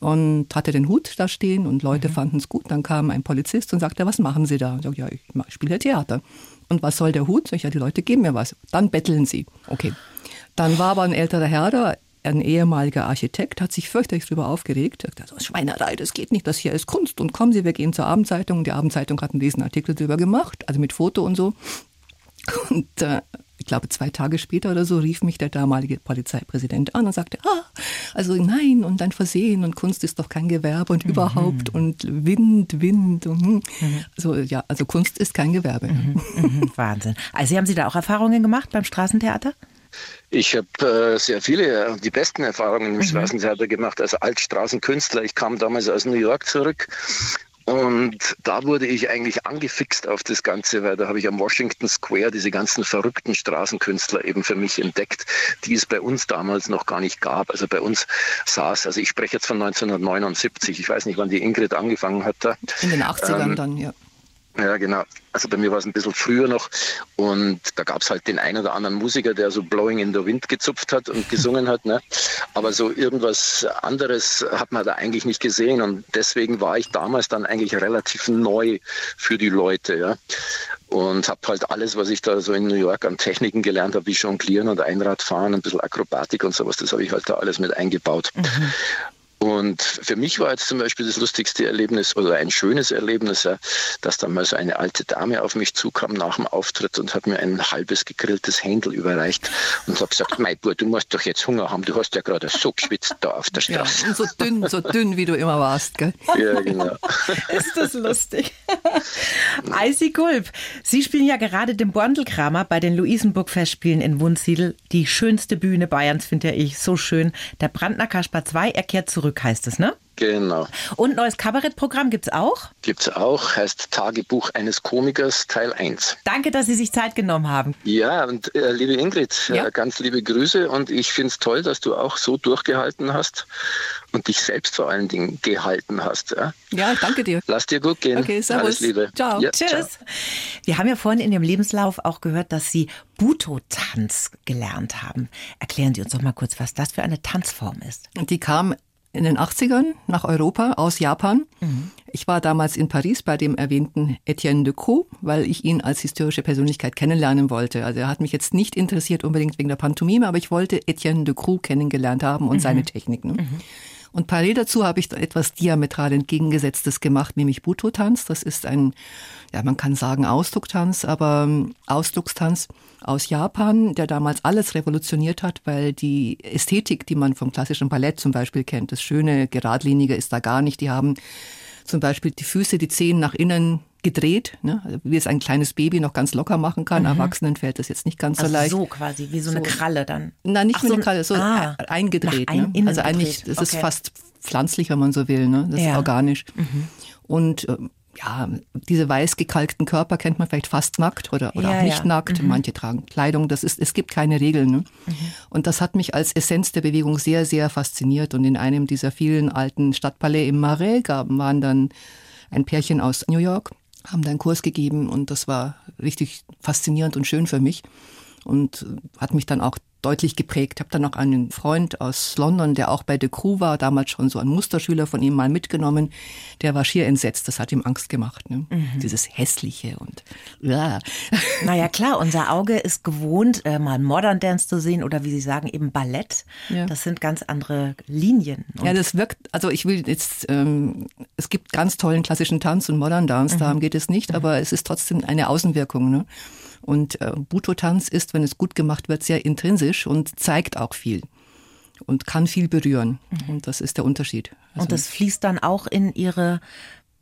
und hatte den Hut da stehen und Leute mhm. fanden es gut. Dann kam ein Polizist und sagte, was machen Sie da? Ich sage, ja, ich spiele Theater. Und was soll der Hut? Ich, ja, die Leute geben mir was. Dann betteln sie. Okay. Dann war aber ein älterer Herr da, ein ehemaliger Architekt, hat sich fürchterlich darüber aufgeregt. Er hat gesagt, Schweinerei, das geht nicht, das hier ist Kunst. Und kommen Sie, wir gehen zur Abendzeitung. Die Abendzeitung hat einen Riesenartikel darüber gemacht, also mit Foto und so. Und äh, ich glaube, zwei Tage später oder so rief mich der damalige Polizeipräsident an und sagte, ah, also nein, und dann Versehen und Kunst ist doch kein Gewerbe und mhm. überhaupt und Wind, Wind. Und, hm. mhm. Also ja, also Kunst ist kein Gewerbe. Mhm. mhm. Wahnsinn. Also haben Sie da auch Erfahrungen gemacht beim Straßentheater? Ich habe äh, sehr viele, äh, die besten Erfahrungen im mhm. Straßentheater gemacht als Altstraßenkünstler. Ich kam damals aus New York zurück und da wurde ich eigentlich angefixt auf das Ganze, weil da habe ich am Washington Square diese ganzen verrückten Straßenkünstler eben für mich entdeckt, die es bei uns damals noch gar nicht gab. Also bei uns saß, also ich spreche jetzt von 1979, ich weiß nicht, wann die Ingrid angefangen hat da. In den 80ern ähm, dann, ja. Ja, genau. Also bei mir war es ein bisschen früher noch und da gab es halt den einen oder anderen Musiker, der so Blowing in the Wind gezupft hat und gesungen hat. Ne? Aber so irgendwas anderes hat man da eigentlich nicht gesehen und deswegen war ich damals dann eigentlich relativ neu für die Leute. Ja? und habe halt alles, was ich da so in New York an Techniken gelernt habe, wie Jonglieren und Einradfahren, ein bisschen Akrobatik und sowas, das habe ich halt da alles mit eingebaut. Mhm. Und für mich war jetzt zum Beispiel das lustigste Erlebnis oder ein schönes Erlebnis, ja, dass dann mal so eine alte Dame auf mich zukam nach dem Auftritt und hat mir ein halbes gegrilltes Händel überreicht und hat gesagt, mein Bub, du musst doch jetzt Hunger haben, du hast ja gerade so geschwitzt da auf der Straße. Ja, so dünn, so dünn, wie du immer warst, gell? Ja, genau. [laughs] Ist das lustig. [laughs] Icy Gulp, Sie spielen ja gerade den Borndelkramer bei den Luisenburg-Festspielen in Wunsiedel. Die schönste Bühne Bayerns, finde ich, so schön. Der Brandner Kaspar 2, er kehrt zurück zurück, heißt es, ne? Genau. Und neues Kabarettprogramm gibt es auch? Gibt es auch, heißt Tagebuch eines Komikers Teil 1. Danke, dass Sie sich Zeit genommen haben. Ja, und äh, liebe Ingrid, ja. äh, ganz liebe Grüße und ich finde es toll, dass du auch so durchgehalten hast und dich selbst vor allen Dingen gehalten hast. Ja, ja danke dir. Lass dir gut gehen. Okay, servus. Alles Liebe. Ciao. Ja, Tschüss. Ciao. Wir haben ja vorhin in Ihrem Lebenslauf auch gehört, dass Sie Buto-Tanz gelernt haben. Erklären Sie uns doch mal kurz, was das für eine Tanzform ist. Die kam in den 80ern nach Europa aus Japan. Mhm. Ich war damals in Paris bei dem erwähnten Etienne de Croo, weil ich ihn als historische Persönlichkeit kennenlernen wollte. Also er hat mich jetzt nicht interessiert unbedingt wegen der Pantomime, aber ich wollte Etienne de Croo kennengelernt haben und mhm. seine Techniken. Mhm. Und parallel dazu habe ich etwas diametral entgegengesetztes gemacht, nämlich Buto-Tanz. Das ist ein, ja, man kann sagen Ausdrucktanz, aber ähm, Ausdruckstanz aus Japan, der damals alles revolutioniert hat, weil die Ästhetik, die man vom klassischen Ballett zum Beispiel kennt, das schöne, geradlinige ist da gar nicht. Die haben zum Beispiel die Füße, die Zehen nach innen gedreht, ne? Also wie es ein kleines Baby noch ganz locker machen kann. Mhm. Erwachsenen fällt das jetzt nicht ganz also so leicht. So quasi, wie so, so. eine Kralle dann. Nein, nicht Ach, wie so eine Kralle, so ah, eingedreht. Ein, ne? Also eigentlich, das okay. ist fast pflanzlich, wenn man so will. Ne? Das ja. ist organisch. Mhm. Und ähm, ja, diese weiß gekalkten Körper kennt man vielleicht fast nackt oder, oder ja, auch nicht ja. nackt. Mhm. Manche tragen Kleidung. Das ist, es gibt keine Regeln. Ne? Mhm. Und das hat mich als Essenz der Bewegung sehr, sehr fasziniert. Und in einem dieser vielen alten Stadtpalais im Marais waren dann ein Pärchen aus New York, haben da einen Kurs gegeben und das war richtig faszinierend und schön für mich und hat mich dann auch deutlich geprägt. Ich habe dann noch einen Freund aus London, der auch bei The Crew war, damals schon so ein Musterschüler von ihm mal mitgenommen. Der war schier entsetzt, das hat ihm Angst gemacht. Ne? Mhm. Dieses Hässliche und ja. [laughs] Naja klar, unser Auge ist gewohnt, äh, mal Modern Dance zu sehen oder wie Sie sagen, eben Ballett. Ja. Das sind ganz andere Linien. Ja, das wirkt, also ich will jetzt, ähm, es gibt ganz tollen klassischen Tanz und Modern Dance, mhm. darum geht es nicht, mhm. aber es ist trotzdem eine Außenwirkung. Ne? Und äh, Buto-Tanz ist, wenn es gut gemacht wird, sehr intrinsisch und zeigt auch viel und kann viel berühren. Mhm. Und das ist der Unterschied. Also, und das fließt dann auch in Ihre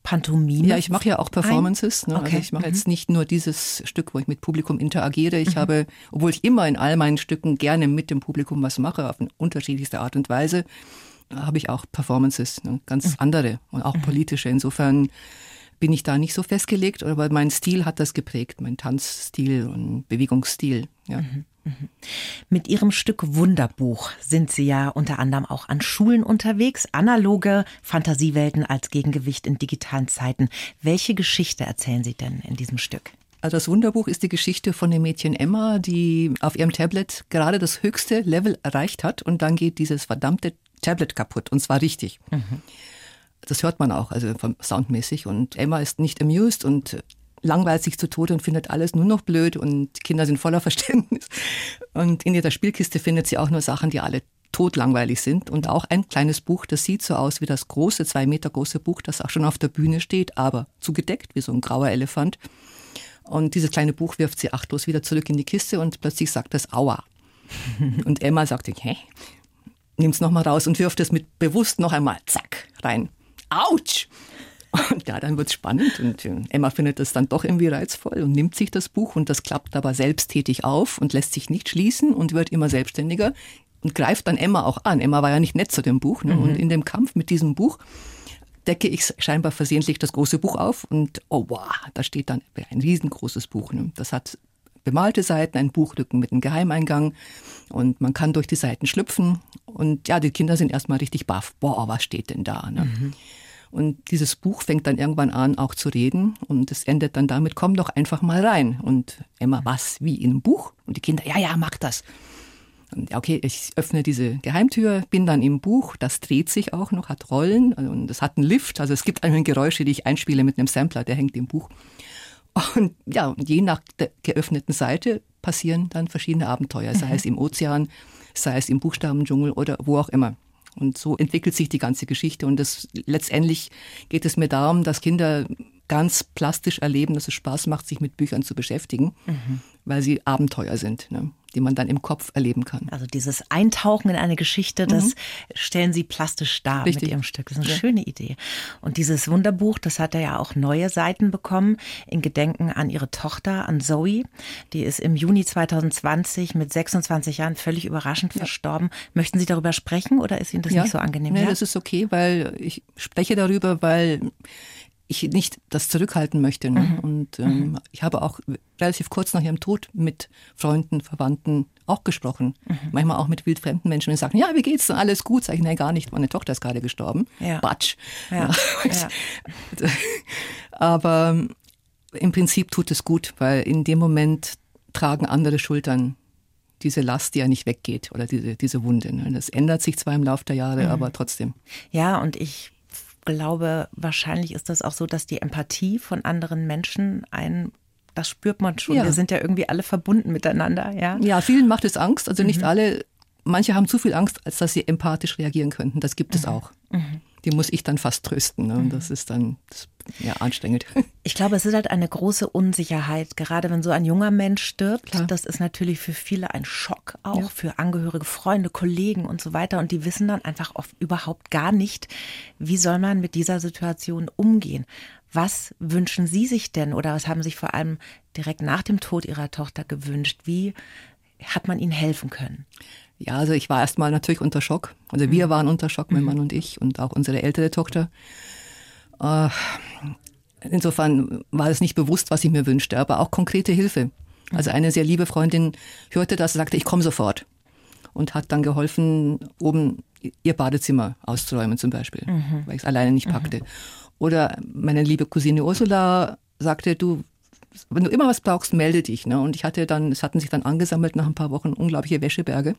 Pantomime? Ja, ich mache ja auch Performances. Ne? Also okay. Also ich mache mhm. jetzt nicht nur dieses Stück, wo ich mit Publikum interagiere. Ich mhm. habe, obwohl ich immer in all meinen Stücken gerne mit dem Publikum was mache, auf eine unterschiedlichste Art und Weise, habe ich auch Performances, ne? ganz mhm. andere und auch mhm. politische. Insofern bin ich da nicht so festgelegt, aber mein Stil hat das geprägt, mein Tanzstil und Bewegungsstil. Ja. Mhm, mhm. Mit Ihrem Stück Wunderbuch sind Sie ja unter anderem auch an Schulen unterwegs, analoge Fantasiewelten als Gegengewicht in digitalen Zeiten. Welche Geschichte erzählen Sie denn in diesem Stück? Also das Wunderbuch ist die Geschichte von dem Mädchen Emma, die auf ihrem Tablet gerade das höchste Level erreicht hat und dann geht dieses verdammte Tablet kaputt und zwar richtig. Mhm. Das hört man auch, also soundmäßig. Und Emma ist nicht amused und langweilt sich zu Tode und findet alles nur noch blöd und Kinder sind voller [laughs] Verständnis. Und in ihrer Spielkiste findet sie auch nur Sachen, die alle totlangweilig sind und auch ein kleines Buch, das sieht so aus wie das große, zwei Meter große Buch, das auch schon auf der Bühne steht, aber zugedeckt wie so ein grauer Elefant. Und dieses kleine Buch wirft sie achtlos wieder zurück in die Kiste und plötzlich sagt es Aua. [laughs] Und Emma sagt, hä? Nimm's nochmal raus und wirft es mit bewusst noch einmal, zack, rein. Autsch! Und ja, dann wird's spannend und äh, Emma findet das dann doch irgendwie reizvoll und nimmt sich das Buch und das klappt aber selbsttätig auf und lässt sich nicht schließen und wird immer selbstständiger und greift dann Emma auch an. Emma war ja nicht nett zu dem Buch ne? mhm. und in dem Kampf mit diesem Buch decke ich scheinbar versehentlich das große Buch auf und oh wow, da steht dann ein riesengroßes Buch. Ne? Das hat bemalte Seiten, ein Buchrücken mit einem Geheimeingang und man kann durch die Seiten schlüpfen und ja, die Kinder sind erstmal richtig baff. Boah, was steht denn da? Ne? Mhm. Und dieses Buch fängt dann irgendwann an, auch zu reden. Und es endet dann damit, komm doch einfach mal rein. Und Emma, was? Wie in einem Buch? Und die Kinder, ja, ja, mach das. Und okay, ich öffne diese Geheimtür, bin dann im Buch, das dreht sich auch noch, hat Rollen und es hat einen Lift. Also es gibt einen Geräusche, die ich einspiele mit einem Sampler, der hängt im Buch. Und ja, je nach der geöffneten Seite passieren dann verschiedene Abenteuer, sei mhm. es im Ozean, sei es im Buchstabendschungel oder wo auch immer. Und so entwickelt sich die ganze Geschichte. Und das, letztendlich geht es mir darum, dass Kinder ganz plastisch erleben, dass es Spaß macht, sich mit Büchern zu beschäftigen, mhm. Weil sie Abenteuer sind. Ne? die man dann im Kopf erleben kann. Also dieses Eintauchen in eine Geschichte, das mhm. stellen Sie plastisch dar Richtig. mit Ihrem Stück. Das ist eine ja. schöne Idee. Und dieses Wunderbuch, das hat er ja auch neue Seiten bekommen in Gedenken an ihre Tochter, an Zoe. Die ist im Juni 2020 mit 26 Jahren völlig überraschend ja. verstorben. Möchten Sie darüber sprechen oder ist Ihnen das ja. nicht so angenehm? Nee, das ist okay, weil ich spreche darüber, weil ich nicht das zurückhalten möchte. Ne? Mhm. Und ähm, mhm. ich habe auch relativ kurz nach ihrem Tod mit Freunden, Verwandten auch gesprochen. Mhm. Manchmal auch mit wildfremden Menschen, die sagen, ja, wie geht's denn? Alles gut? Sag ich, nein, gar nicht. Meine Tochter ist gerade gestorben. Ja. Batsch. Ja. ja. [laughs] Aber ähm, im Prinzip tut es gut, weil in dem Moment tragen andere Schultern diese Last, die ja nicht weggeht oder diese, diese Wunde. Ne? Das ändert sich zwar im Laufe der Jahre, mhm. aber trotzdem. Ja, und ich glaube, wahrscheinlich ist das auch so, dass die Empathie von anderen Menschen einen das spürt man schon. Ja. Wir sind ja irgendwie alle verbunden miteinander, ja. Ja, vielen macht es Angst. Also nicht mhm. alle, manche haben zu viel Angst, als dass sie empathisch reagieren könnten. Das gibt mhm. es auch. Mhm die muss ich dann fast trösten. Ne? Und das ist dann das, ja, anstrengend. [laughs] Ich glaube, es ist halt eine große Unsicherheit, gerade wenn so ein junger Mensch stirbt. Klar. Das ist natürlich für viele ein Schock, auch ja. für Angehörige, Freunde, Kollegen und so weiter. Und die wissen dann einfach oft überhaupt gar nicht, wie soll man mit dieser Situation umgehen. Was wünschen Sie sich denn oder was haben Sie sich vor allem direkt nach dem Tod Ihrer Tochter gewünscht? Wie hat man Ihnen helfen können? Ja, also ich war erstmal natürlich unter Schock. Also wir mhm. waren unter Schock, mein mhm. Mann und ich und auch unsere ältere Tochter. Äh, insofern war es nicht bewusst, was ich mir wünschte, aber auch konkrete Hilfe. Also eine sehr liebe Freundin hörte das, sagte, ich komme sofort und hat dann geholfen, oben ihr Badezimmer auszuräumen zum Beispiel, mhm. weil ich es alleine nicht packte. Mhm. Oder meine liebe Cousine Ursula sagte, du, wenn du immer was brauchst, melde dich. Ne? Und ich hatte dann, es hatten sich dann angesammelt nach ein paar Wochen unglaubliche Wäscheberge.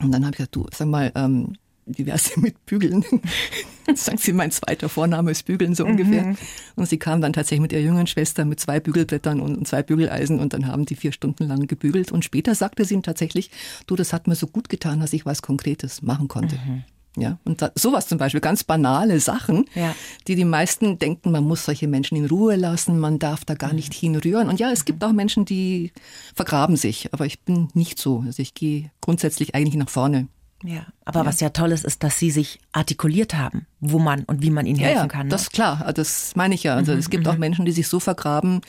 Und dann habe ich gesagt, du, sag mal, ähm, wie wär's denn mit Bügeln? [laughs] Sagen sie, mein zweiter Vorname ist Bügeln, so ungefähr. Mhm. Und sie kam dann tatsächlich mit ihrer jüngeren Schwester mit zwei Bügelbrettern und zwei Bügeleisen und dann haben die vier Stunden lang gebügelt. Und später sagte sie ihm tatsächlich, du, das hat mir so gut getan, dass ich was Konkretes machen konnte. Mhm. Ja, und da, sowas zum Beispiel, ganz banale Sachen, ja. die die meisten denken, man muss solche Menschen in Ruhe lassen, man darf da gar nicht hinrühren. Und ja, es gibt auch Menschen, die vergraben sich, aber ich bin nicht so. Also ich gehe grundsätzlich eigentlich nach vorne. Ja, aber ja. was ja toll ist, ist, dass Sie sich artikuliert haben, wo man und wie man Ihnen helfen ja, kann. Ne? Das ist klar, das meine ich ja. Also mhm, es gibt auch mhm. Menschen, die sich so vergraben,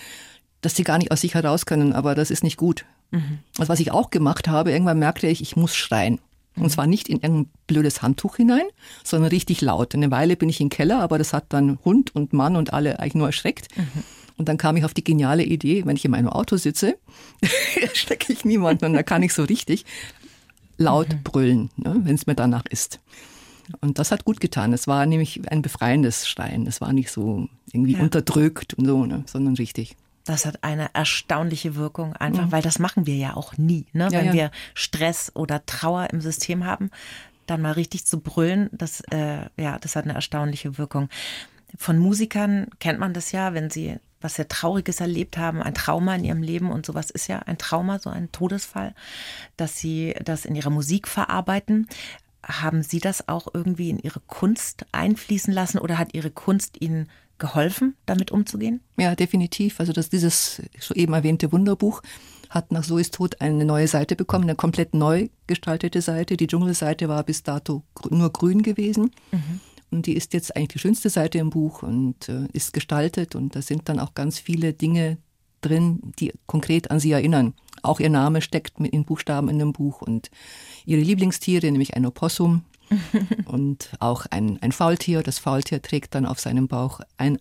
dass sie gar nicht aus sich heraus können, aber das ist nicht gut. Mhm. Also was ich auch gemacht habe, irgendwann merkte ich, ich muss schreien. Und zwar nicht in irgendein blödes Handtuch hinein, sondern richtig laut. Eine Weile bin ich im Keller, aber das hat dann Hund und Mann und alle eigentlich nur erschreckt. Mhm. Und dann kam ich auf die geniale Idee, wenn ich in meinem Auto sitze, [laughs] erschrecke ich niemanden und da kann ich so richtig laut mhm. brüllen, ne, wenn es mir danach ist. Und das hat gut getan. Es war nämlich ein befreiendes Schreien. Es war nicht so irgendwie ja. unterdrückt und so, ne, sondern richtig. Das hat eine erstaunliche Wirkung, einfach mhm. weil das machen wir ja auch nie. Ne? Ja, Wenn ja. wir Stress oder Trauer im System haben, dann mal richtig zu brüllen, das, äh, ja, das hat eine erstaunliche Wirkung. Von Musikern kennt man das ja, wenn sie was sehr Trauriges erlebt haben, ein Trauma in ihrem Leben und sowas ist ja ein Trauma, so ein Todesfall, dass sie das in ihrer Musik verarbeiten. Haben Sie das auch irgendwie in Ihre Kunst einfließen lassen oder hat Ihre Kunst Ihnen geholfen, damit umzugehen? Ja, definitiv. Also dass dieses soeben erwähnte Wunderbuch hat nach Zoes Tod eine neue Seite bekommen, eine komplett neu gestaltete Seite. Die Dschungelseite war bis dato nur grün gewesen. Mhm. Und die ist jetzt eigentlich die schönste Seite im Buch und äh, ist gestaltet. Und da sind dann auch ganz viele Dinge drin, die konkret an sie erinnern. Auch ihr Name steckt mit in Buchstaben in dem Buch und ihre Lieblingstiere, nämlich ein Opossum, [laughs] und auch ein, ein Faultier. Das Faultier trägt dann auf seinem Bauch ein,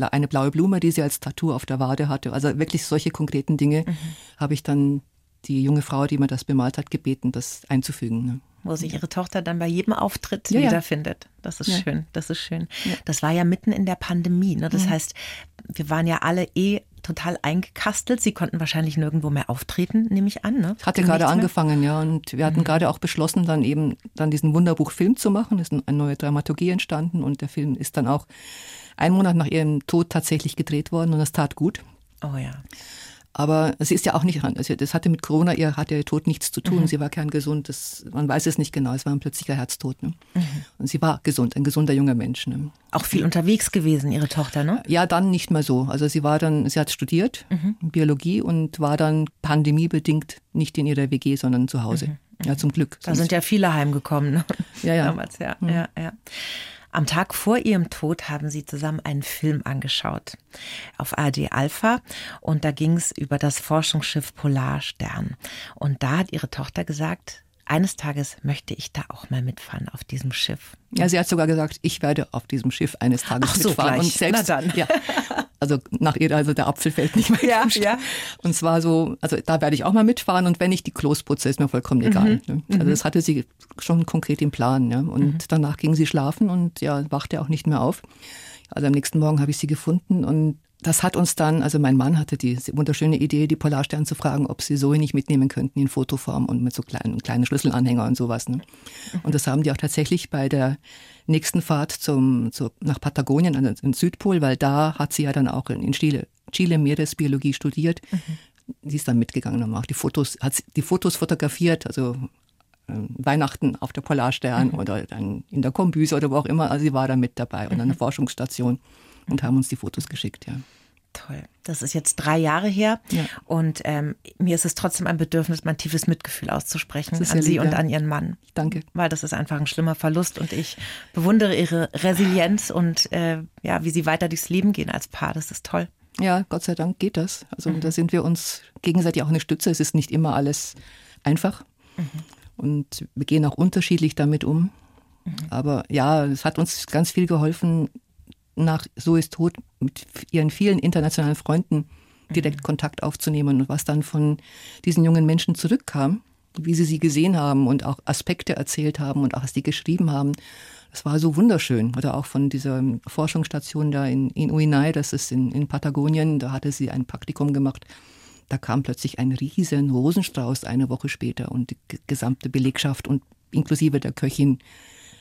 eine blaue Blume, die sie als Tattoo auf der Wade hatte. Also wirklich solche konkreten Dinge mhm. habe ich dann die junge Frau, die mir das bemalt hat, gebeten, das einzufügen. Ne? wo sich ihre Tochter dann bei jedem Auftritt Ja, ja. wiederfindet. Das ist Ja. schön, das ist schön. Das war ja mitten in der Pandemie. Ne? Das heißt, wir waren ja alle eh total eingekastelt. Sie konnten wahrscheinlich nirgendwo mehr auftreten, nehme ich an. Ne? Ich hatte gerade mehr? angefangen, ja, und wir hatten gerade auch beschlossen, dann eben dann diesen Wunderbuch-Film zu machen. Es ist eine neue Dramaturgie entstanden und der Film ist dann auch einen Monat nach ihrem Tod tatsächlich gedreht worden und das tat gut. Oh ja. Aber sie ist ja auch nicht, also das hatte mit Corona, ihr hatte ihr Tod nichts zu tun. Sie war kerngesund, das, man weiß es nicht genau, es war ein plötzlicher Herztod. Ne? Und sie war gesund, ein gesunder junger Mensch. Ne? Auch viel unterwegs gewesen, ihre Tochter, ne? Ja, dann nicht mehr so. Also sie war dann, sie hat studiert, Biologie und war dann pandemiebedingt nicht in ihrer WG, sondern zu Hause. Ja, zum Glück. Da sind ja viele heimgekommen. Ne? Ja, ja. Damals, ja, ja, ja. Am Tag vor ihrem Tod haben sie zusammen einen Film angeschaut auf ARD Alpha und da ging es über das Forschungsschiff Polarstern. Und da hat ihre Tochter gesagt, eines Tages möchte ich da auch mal mitfahren auf diesem Schiff. Ja, sie hat sogar gesagt, ich werde auf diesem Schiff eines Tages Ach so, mitfahren. gleich. Und selbst, Na dann. Ja, also nach ihr, also der Apfel fällt nicht mehr Ja, ja. Und zwar so, also da werde ich auch mal mitfahren und wenn ich die Klos putze, ist mir vollkommen egal. Mhm. Ne? Also das hatte sie schon konkret im Plan. Ja? Und danach ging sie schlafen und ja, wachte auch nicht mehr auf. Also am nächsten Morgen habe ich sie gefunden und das hat uns dann, also mein Mann hatte die wunderschöne Idee, die Polarstern zu fragen, ob sie Zoe nicht mitnehmen könnten in Fotoform und mit so kleinen, kleinen Schlüsselanhänger und sowas. Ne? Und das haben die auch tatsächlich bei der nächsten Fahrt zum, zu, nach Patagonien, also in Südpol, weil da hat sie ja dann auch in, Chile, Chile Meeresbiologie studiert. Sie ist dann mitgegangen, haben auch die Fotos, hat die Fotos fotografiert, also ähm, Weihnachten auf der Polarstern oder dann in der Kombüse oder wo auch immer. Also sie war da mit dabei und an der Forschungsstation und haben uns die Fotos geschickt, ja. Toll. Das ist jetzt drei Jahre her Ja. und ähm, mir ist es trotzdem ein Bedürfnis, mein tiefes Mitgefühl auszusprechen an Sie lieb, und ja. an Ihren Mann. Danke. Weil das ist einfach ein schlimmer Verlust und ich bewundere Ihre Resilienz und äh, ja, wie Sie weiter durchs Leben gehen als Paar. Das ist toll. Ja, Gott sei Dank geht das. Also da sind wir uns gegenseitig auch eine Stütze. Es ist nicht immer alles einfach. Und wir gehen auch unterschiedlich damit um. Aber ja, es hat uns ganz viel geholfen, nach So ist tot mit ihren vielen internationalen Freunden direkt Kontakt aufzunehmen und was dann von diesen jungen Menschen zurückkam, wie sie sie gesehen haben und auch Aspekte erzählt haben und auch was die geschrieben haben. Das war so wunderschön. Oder auch von dieser Forschungsstation da in, in Uinay, das ist in, in Patagonien, da hatte sie ein Praktikum gemacht. Da kam plötzlich ein riesen Rosenstrauß eine Woche später und die gesamte Belegschaft und inklusive der Köchin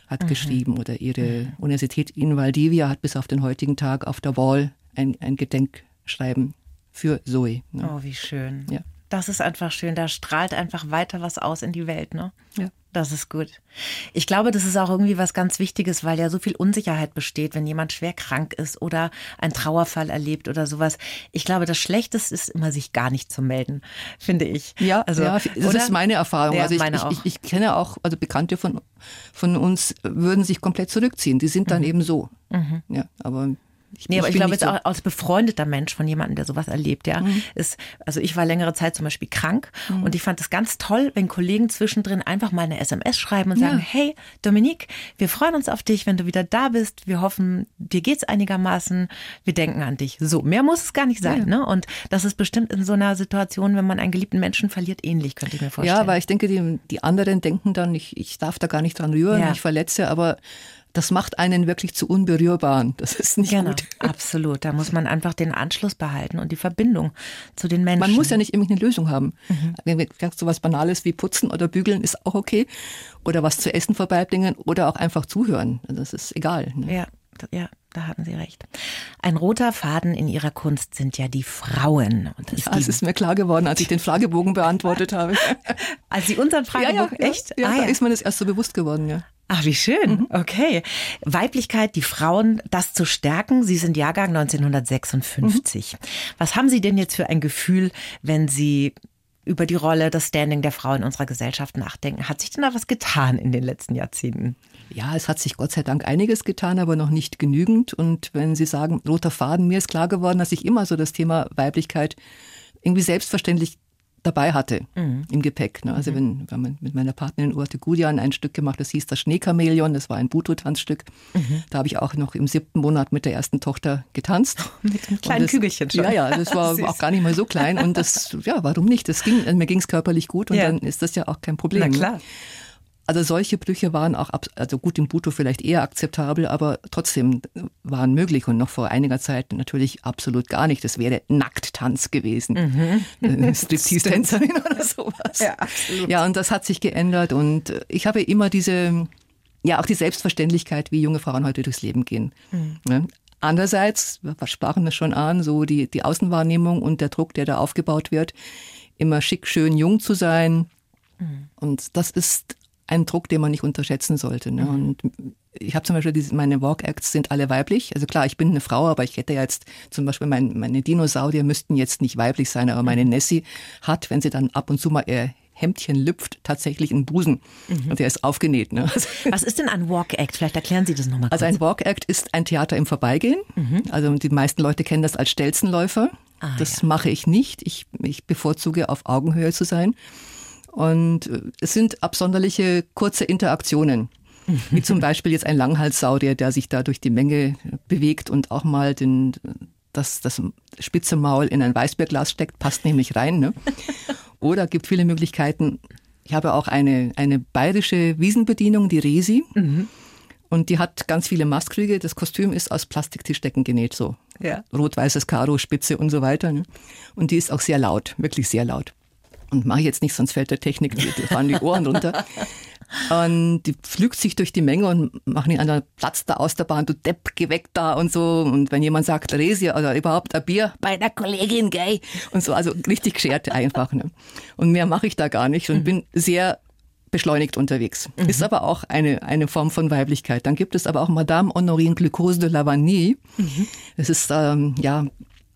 hat geschrieben oder ihre Universität in Valdivia hat bis auf den heutigen Tag auf der Wall ein, ein Gedenkschreiben für Zoe. Ne? Oh, wie schön. Ja. Das ist einfach schön. Da strahlt einfach weiter was aus in die Welt, ne? Ja. Das ist gut. Ich glaube, das ist auch irgendwie was ganz Wichtiges, weil ja so viel Unsicherheit besteht, wenn jemand schwer krank ist oder einen Trauerfall erlebt oder sowas. Ich glaube, das Schlechteste ist immer, sich gar nicht zu melden, finde ich. Ja, also ja, das oder? ist meine Erfahrung. Ja, also ich, meine ich, auch. ich, ich kenne auch, also Bekannte von, von uns würden sich komplett zurückziehen. Die sind dann eben so. Ja, aber ich, Mhm. Nee, aber ich, bin glaube jetzt so. auch als befreundeter Mensch von jemandem, der sowas erlebt, ja, ist, also ich war längere Zeit zum Beispiel krank und ich fand es ganz toll, wenn Kollegen zwischendrin einfach mal eine SMS schreiben und sagen, Ja. hey, Dominique, wir freuen uns auf dich, wenn du wieder da bist. Wir hoffen, dir geht's einigermaßen. Wir denken an dich. So, mehr muss es gar nicht sein, ne? Und das ist bestimmt in so einer Situation, wenn man einen geliebten Menschen verliert, ähnlich, könnte ich mir vorstellen. Ja, weil ich denke, die, die anderen denken dann, ich, ich darf da gar nicht dran rühren, Ja. ich verletze, aber das macht einen wirklich zu unberührbaren. Das ist nicht Genau, gut. [laughs] absolut. Da muss man einfach den Anschluss behalten und die Verbindung zu den Menschen. Man muss ja nicht immer eine Lösung haben. Mhm. So was Banales wie putzen oder bügeln ist auch okay. Oder was zu essen vorbeibringen oder auch einfach zuhören. Also Das ist egal. Ne? Ja, ja, da hatten Sie recht. Ein roter Faden in Ihrer Kunst sind ja die Frauen. Und es Ja, es ist mir klar geworden, als ich den Fragebogen beantwortet habe. [laughs] als Sie unseren Fragebogen, echt? Ja, ah, da ja. ist mir das erst so bewusst geworden, ja. Ach, wie schön. Okay. Weiblichkeit, die Frauen, das zu stärken. Sie sind Jahrgang 1956. Was haben Sie denn jetzt für ein Gefühl, wenn Sie über die Rolle, das Standing der Frau in unserer Gesellschaft nachdenken? Hat sich denn da was getan in den letzten Jahrzehnten? Ja, es hat sich Gott sei Dank einiges getan, aber noch nicht genügend. Und wenn Sie sagen, roter Faden, mir ist klar geworden, dass ich immer so das Thema Weiblichkeit irgendwie selbstverständlich dabei hatte im Gepäck. Ne? Also wenn, wenn man mit meiner Partnerin Urte Gudian ein Stück gemacht, das hieß das Schneechamäleon, das war ein Buto-Tanzstück. Da habe ich auch noch im siebten Monat mit der ersten Tochter getanzt. [laughs] Mit einem kleinen das, Kügelchen schon. Ja, ja, das war [laughs] auch gar nicht mal so klein. Und das, ja, warum nicht? Das ging, mir ging es körperlich gut und Ja. dann ist das ja auch kein Problem. Na ne? Also solche Brüche waren auch, also gut im Buto vielleicht eher akzeptabel, aber trotzdem waren möglich und noch vor einiger Zeit natürlich absolut gar nicht. Das wäre Nackttanz gewesen. Mhm. [laughs] Striptease-Tänzerin oder sowas. Ja, absolut. ja, und das hat sich geändert und ich habe immer diese, ja, auch die Selbstverständlichkeit, wie junge Frauen heute durchs Leben gehen. Mhm. Andererseits, wir sprachen das schon an, so die, die Außenwahrnehmung und der Druck, der da aufgebaut wird, immer schick, schön, jung zu sein. Mhm. Und das ist ein Druck, den man nicht unterschätzen sollte. Ne? Mhm. Und ich habe zum Beispiel diese, meine Walk-Acts sind alle weiblich. Also klar, ich bin eine Frau, aber ich hätte jetzt zum Beispiel mein, meine Dinosaurier müssten jetzt nicht weiblich sein, aber meine. Nessie hat, wenn sie dann ab und zu mal ihr Hemdchen lüpft, tatsächlich einen Busen. Mhm. Und der ist aufgenäht. Ne? Was ist denn ein Walk-Act? Vielleicht erklären Sie das nochmal. Also ein Walk-Act ist ein Theater im Vorbeigehen. Mhm. Also die meisten Leute kennen das als Stelzenläufer. Ah, das ja. mache ich nicht. Ich, ich bevorzuge, auf Augenhöhe zu sein. Und äh, es sind absonderliche kurze Interaktionen. Wie zum Beispiel jetzt ein Langhalssaurier, der sich da durch die Menge bewegt und auch mal den, das, das spitze Maul in ein Weißbierglas steckt, passt nämlich rein. Ne? Oder gibt viele Möglichkeiten. Ich habe auch eine, eine bayerische Wiesenbedienung, die Resi. Mhm. Und die hat ganz viele Maskrüge. Das Kostüm ist aus Plastiktischdecken genäht, so. Ja. Rot-weißes Karo, Spitze und so weiter. Ne? Und die ist auch sehr laut, wirklich sehr laut. Und mache ich jetzt nicht, sonst fällt der Technik, die, die fahren die Ohren runter. Und die pflügt sich durch die Menge und machen ihn an der Platz da aus der Bahn, du Depp, geh weg da und so. Und wenn jemand sagt, Resia oder überhaupt ein Bier bei der Kollegin, gay. Und so, also richtig geschert einfach. Ne? Und mehr mache ich da gar nicht und mhm. bin sehr beschleunigt unterwegs. Mhm. Ist aber auch eine, eine Form von Weiblichkeit. Dann gibt es aber auch Madame Honorine Glucose de Lavagny. Mhm. Das ist ähm, ja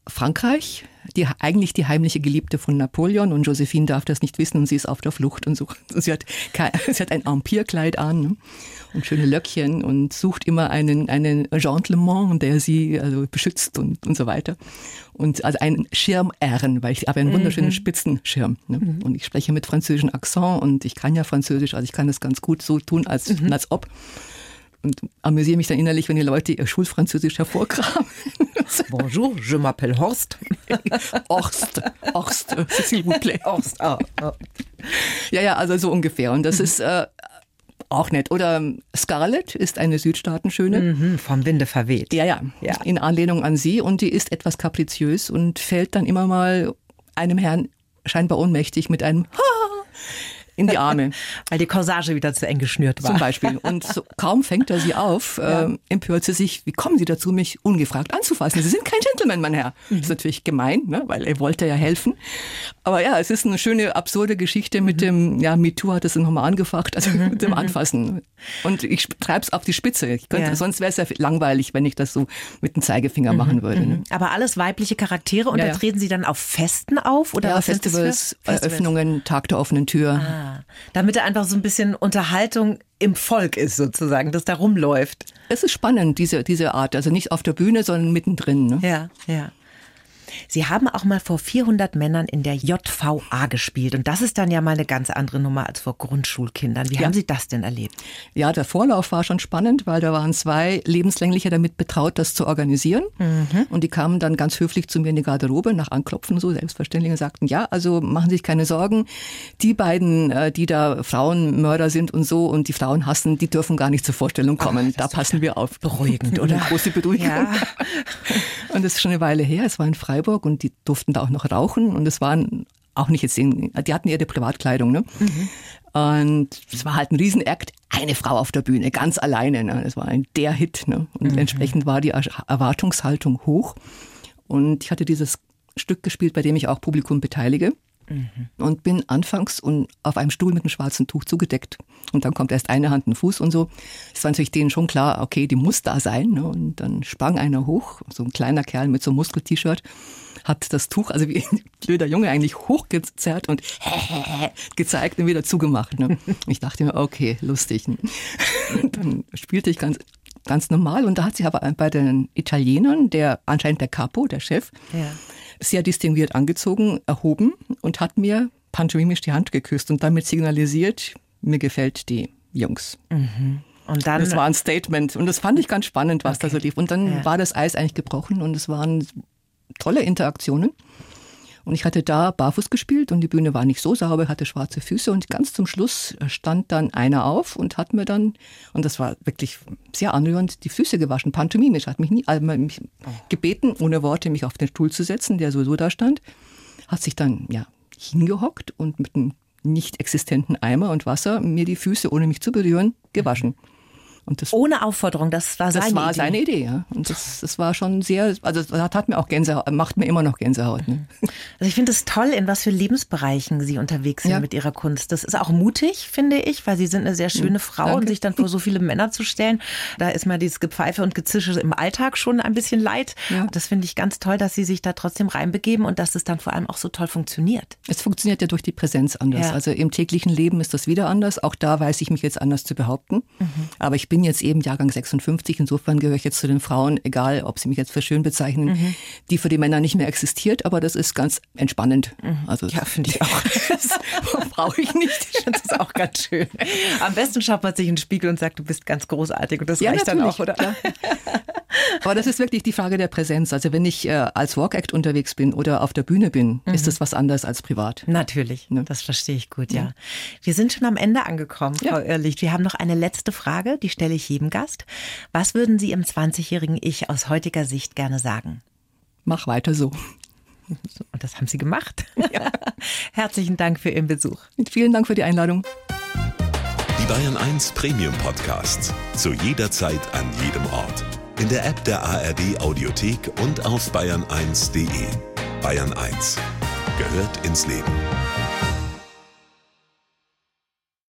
Frankreich, die, eigentlich die heimliche Geliebte von Napoleon und Josephine darf das nicht wissen und sie ist auf der Flucht und so. [laughs] Sie hat, [laughs] sie hat ein Empire-Kleid an ne? und schöne Löckchen und sucht immer einen, einen Gentleman, der sie also beschützt und, und so weiter. Und also einen Schirmherren, weil ich habe einen wunderschönen mhm. Spitzenschirm. Ne? Mhm. Und ich spreche mit französischem Akzent und ich kann ja Französisch, also ich kann das ganz gut so tun, als, mhm. als ob und amüsiere mich dann innerlich, wenn die Leute ihr Schulfranzösisch hervorkramen. [laughs] Bonjour, je m'appelle Horst. [laughs] Horst, Horst, s'il vous plaît. Horst, ah, ah. Ja, ja, also so ungefähr. Und das mhm. ist äh, auch nett. Oder ähm, Scarlett ist eine Südstaatenschöne. Mhm, vom Winde verweht. Ja, ja, ja. In Anlehnung an sie. Und die ist etwas kapriziös und fällt dann immer mal einem Herrn scheinbar ohnmächtig mit einem [laughs] Ha! In die Arme. [laughs] Weil die Corsage wieder zu eng geschnürt war. Zum Beispiel. Und so, kaum fängt er sie auf, [laughs] ja. äh, empört sie sich, wie kommen Sie dazu, mich ungefragt anzufassen? Sie sind kein Gentleman, mein Herr. Mhm. Das ist natürlich gemein, ne? weil er wollte ja helfen. Aber ja, es ist eine schöne, absurde Geschichte mit mhm. dem, ja, MeToo hat es nochmal angefacht, also mhm. mit dem mhm. Anfassen. Und ich treibe es auf die Spitze. Könnte, ja. Sonst wäre es ja langweilig, wenn ich das so mit dem Zeigefinger mhm. machen würde. Ne? Aber alles weibliche Charaktere und ja, da treten Sie dann auf Festen auf? Oder ja, Festivals, Eröffnungen, Tag der offenen Tür. Ah. Damit er einfach so ein bisschen Unterhaltung im Volk ist, sozusagen, das da rumläuft. Es ist spannend, diese, diese Art. Also nicht auf der Bühne, sondern mittendrin. Ne? Ja, ja. Sie haben auch mal vor 400 Männern in der JVA gespielt. Und das ist dann ja mal eine ganz andere Nummer als vor Grundschulkindern. Wie ja. haben Sie das denn erlebt? Ja, der Vorlauf war schon spannend, weil da waren zwei Lebenslängliche damit betraut, das zu organisieren. Mhm. Und die kamen dann ganz höflich zu mir in die Garderobe, nach Anklopfen so selbstverständlich und sagten, ja, also machen Sie sich keine Sorgen. Die beiden, äh, die da Frauenmörder sind und so und die Frauen hassen, die dürfen gar nicht zur Vorstellung kommen. Ach, da passen wir auf. Beruhigend, [laughs] oder? Eine große Beruhigung. Ja. [laughs] Und das ist schon eine Weile her. Es war in Freiburg Freiburg und die durften da auch noch rauchen und es waren auch nicht jetzt, in, die hatten ihre Privatkleidung, ne? Mhm. Und es war halt ein Riesenakt, eine Frau auf der Bühne, ganz alleine. Ne? Das war ein der Hit. Ne? Und mhm. entsprechend war die Erwartungshaltung hoch. Und ich hatte dieses Stück gespielt, bei dem ich auch Publikum beteilige. Mhm. Und bin anfangs und auf einem Stuhl mit einem schwarzen Tuch zugedeckt. Und dann kommt erst eine Hand, ein Fuß und so. Es war natürlich denen schon klar, okay, die muss da sein. Ne? Und dann sprang einer hoch, so ein kleiner Kerl mit so einem Muskel-T-Shirt, hat das Tuch, also wie ein [laughs] blöder Junge eigentlich hochgezerrt und [laughs] gezeigt und wieder zugemacht. Ne? Ich dachte mir, okay, lustig. [laughs] Und dann spielte ich ganz ganz normal. Und da hat sich aber bei den Italienern, der anscheinend der Capo, der Chef, ja sehr distinguiert angezogen, erhoben und hat mir pantomimisch die Hand geküsst und damit signalisiert, mir gefällt die Jungs. Mhm. Und dann, das war ein Statement und das fand ich ganz spannend, was okay. da so lief. Und dann ja. war das Eis eigentlich gebrochen und es waren tolle Interaktionen. Und ich hatte da barfuß gespielt und die Bühne war nicht so sauber, hatte schwarze Füße. Und ganz zum Schluss stand dann einer auf und hat mir dann, und das war wirklich sehr anrührend, die Füße gewaschen, pantomimisch, hat mich nie, also mich gebeten, ohne Worte mich auf den Stuhl zu setzen, der sowieso da stand, hat sich dann, ja, hingehockt und mit einem nicht existenten Eimer und Wasser mir die Füße, ohne mich zu berühren, gewaschen. Das, Ohne Aufforderung, das war seine Idee. Das war Idee. seine Idee, ja. Und das, das war schon sehr, also das hat mir auch Gänsehaut, macht mir immer noch Gänsehaut. Ne? [laughs] Also ich finde es toll, in was für Lebensbereichen Sie unterwegs sind ja. mit Ihrer Kunst. Das ist auch mutig, finde ich, weil Sie sind eine sehr schöne Frau Danke. und sich dann vor so viele Männer zu stellen, da ist mal dieses Gepfeife und Gezische im Alltag schon ein bisschen leid. Ja. Das finde ich ganz toll, dass Sie sich da trotzdem reinbegeben und dass es dann vor allem auch so toll funktioniert. Es funktioniert ja durch die Präsenz anders. Ja. Also im täglichen Leben ist das wieder anders. Auch da weiß ich mich jetzt anders zu behaupten. Mhm. Aber ich bin jetzt eben Jahrgang 56. Insofern gehöre ich jetzt zu den Frauen, egal ob sie mich jetzt für schön bezeichnen, mhm. die für die Männer nicht mehr existiert. Aber das ist ganz entspannend. Mhm. Also ja, finde ich auch. [laughs] das brauche ich nicht. Ich [laughs] finde das auch ganz schön. Am besten schaut man sich in den Spiegel und sagt, du bist ganz großartig. Und das ja, reicht dann auch, oder? Klar. Aber das ist wirklich die Frage der Präsenz. Also wenn ich äh, als Walk-Act unterwegs bin oder auf der Bühne bin, mhm. ist das was anderes als privat. Natürlich, ne? das verstehe ich gut, ja. ja. Wir sind schon am Ende angekommen, Frau ja. Irrlicht. Wir haben noch eine letzte Frage, die stelle ich jedem Gast. Was würden Sie im 20-jährigen Ich aus heutiger Sicht gerne sagen? Mach weiter so. [laughs] Und das haben Sie gemacht. Ja. [laughs] Herzlichen Dank für Ihren Besuch. Vielen Dank für die Einladung. Die Bayern 1 Premium Podcasts. Zu jeder Zeit, an jedem Ort. In der App der ARD Audiothek und auf bayern1.de. Bayern 1 gehört ins Leben.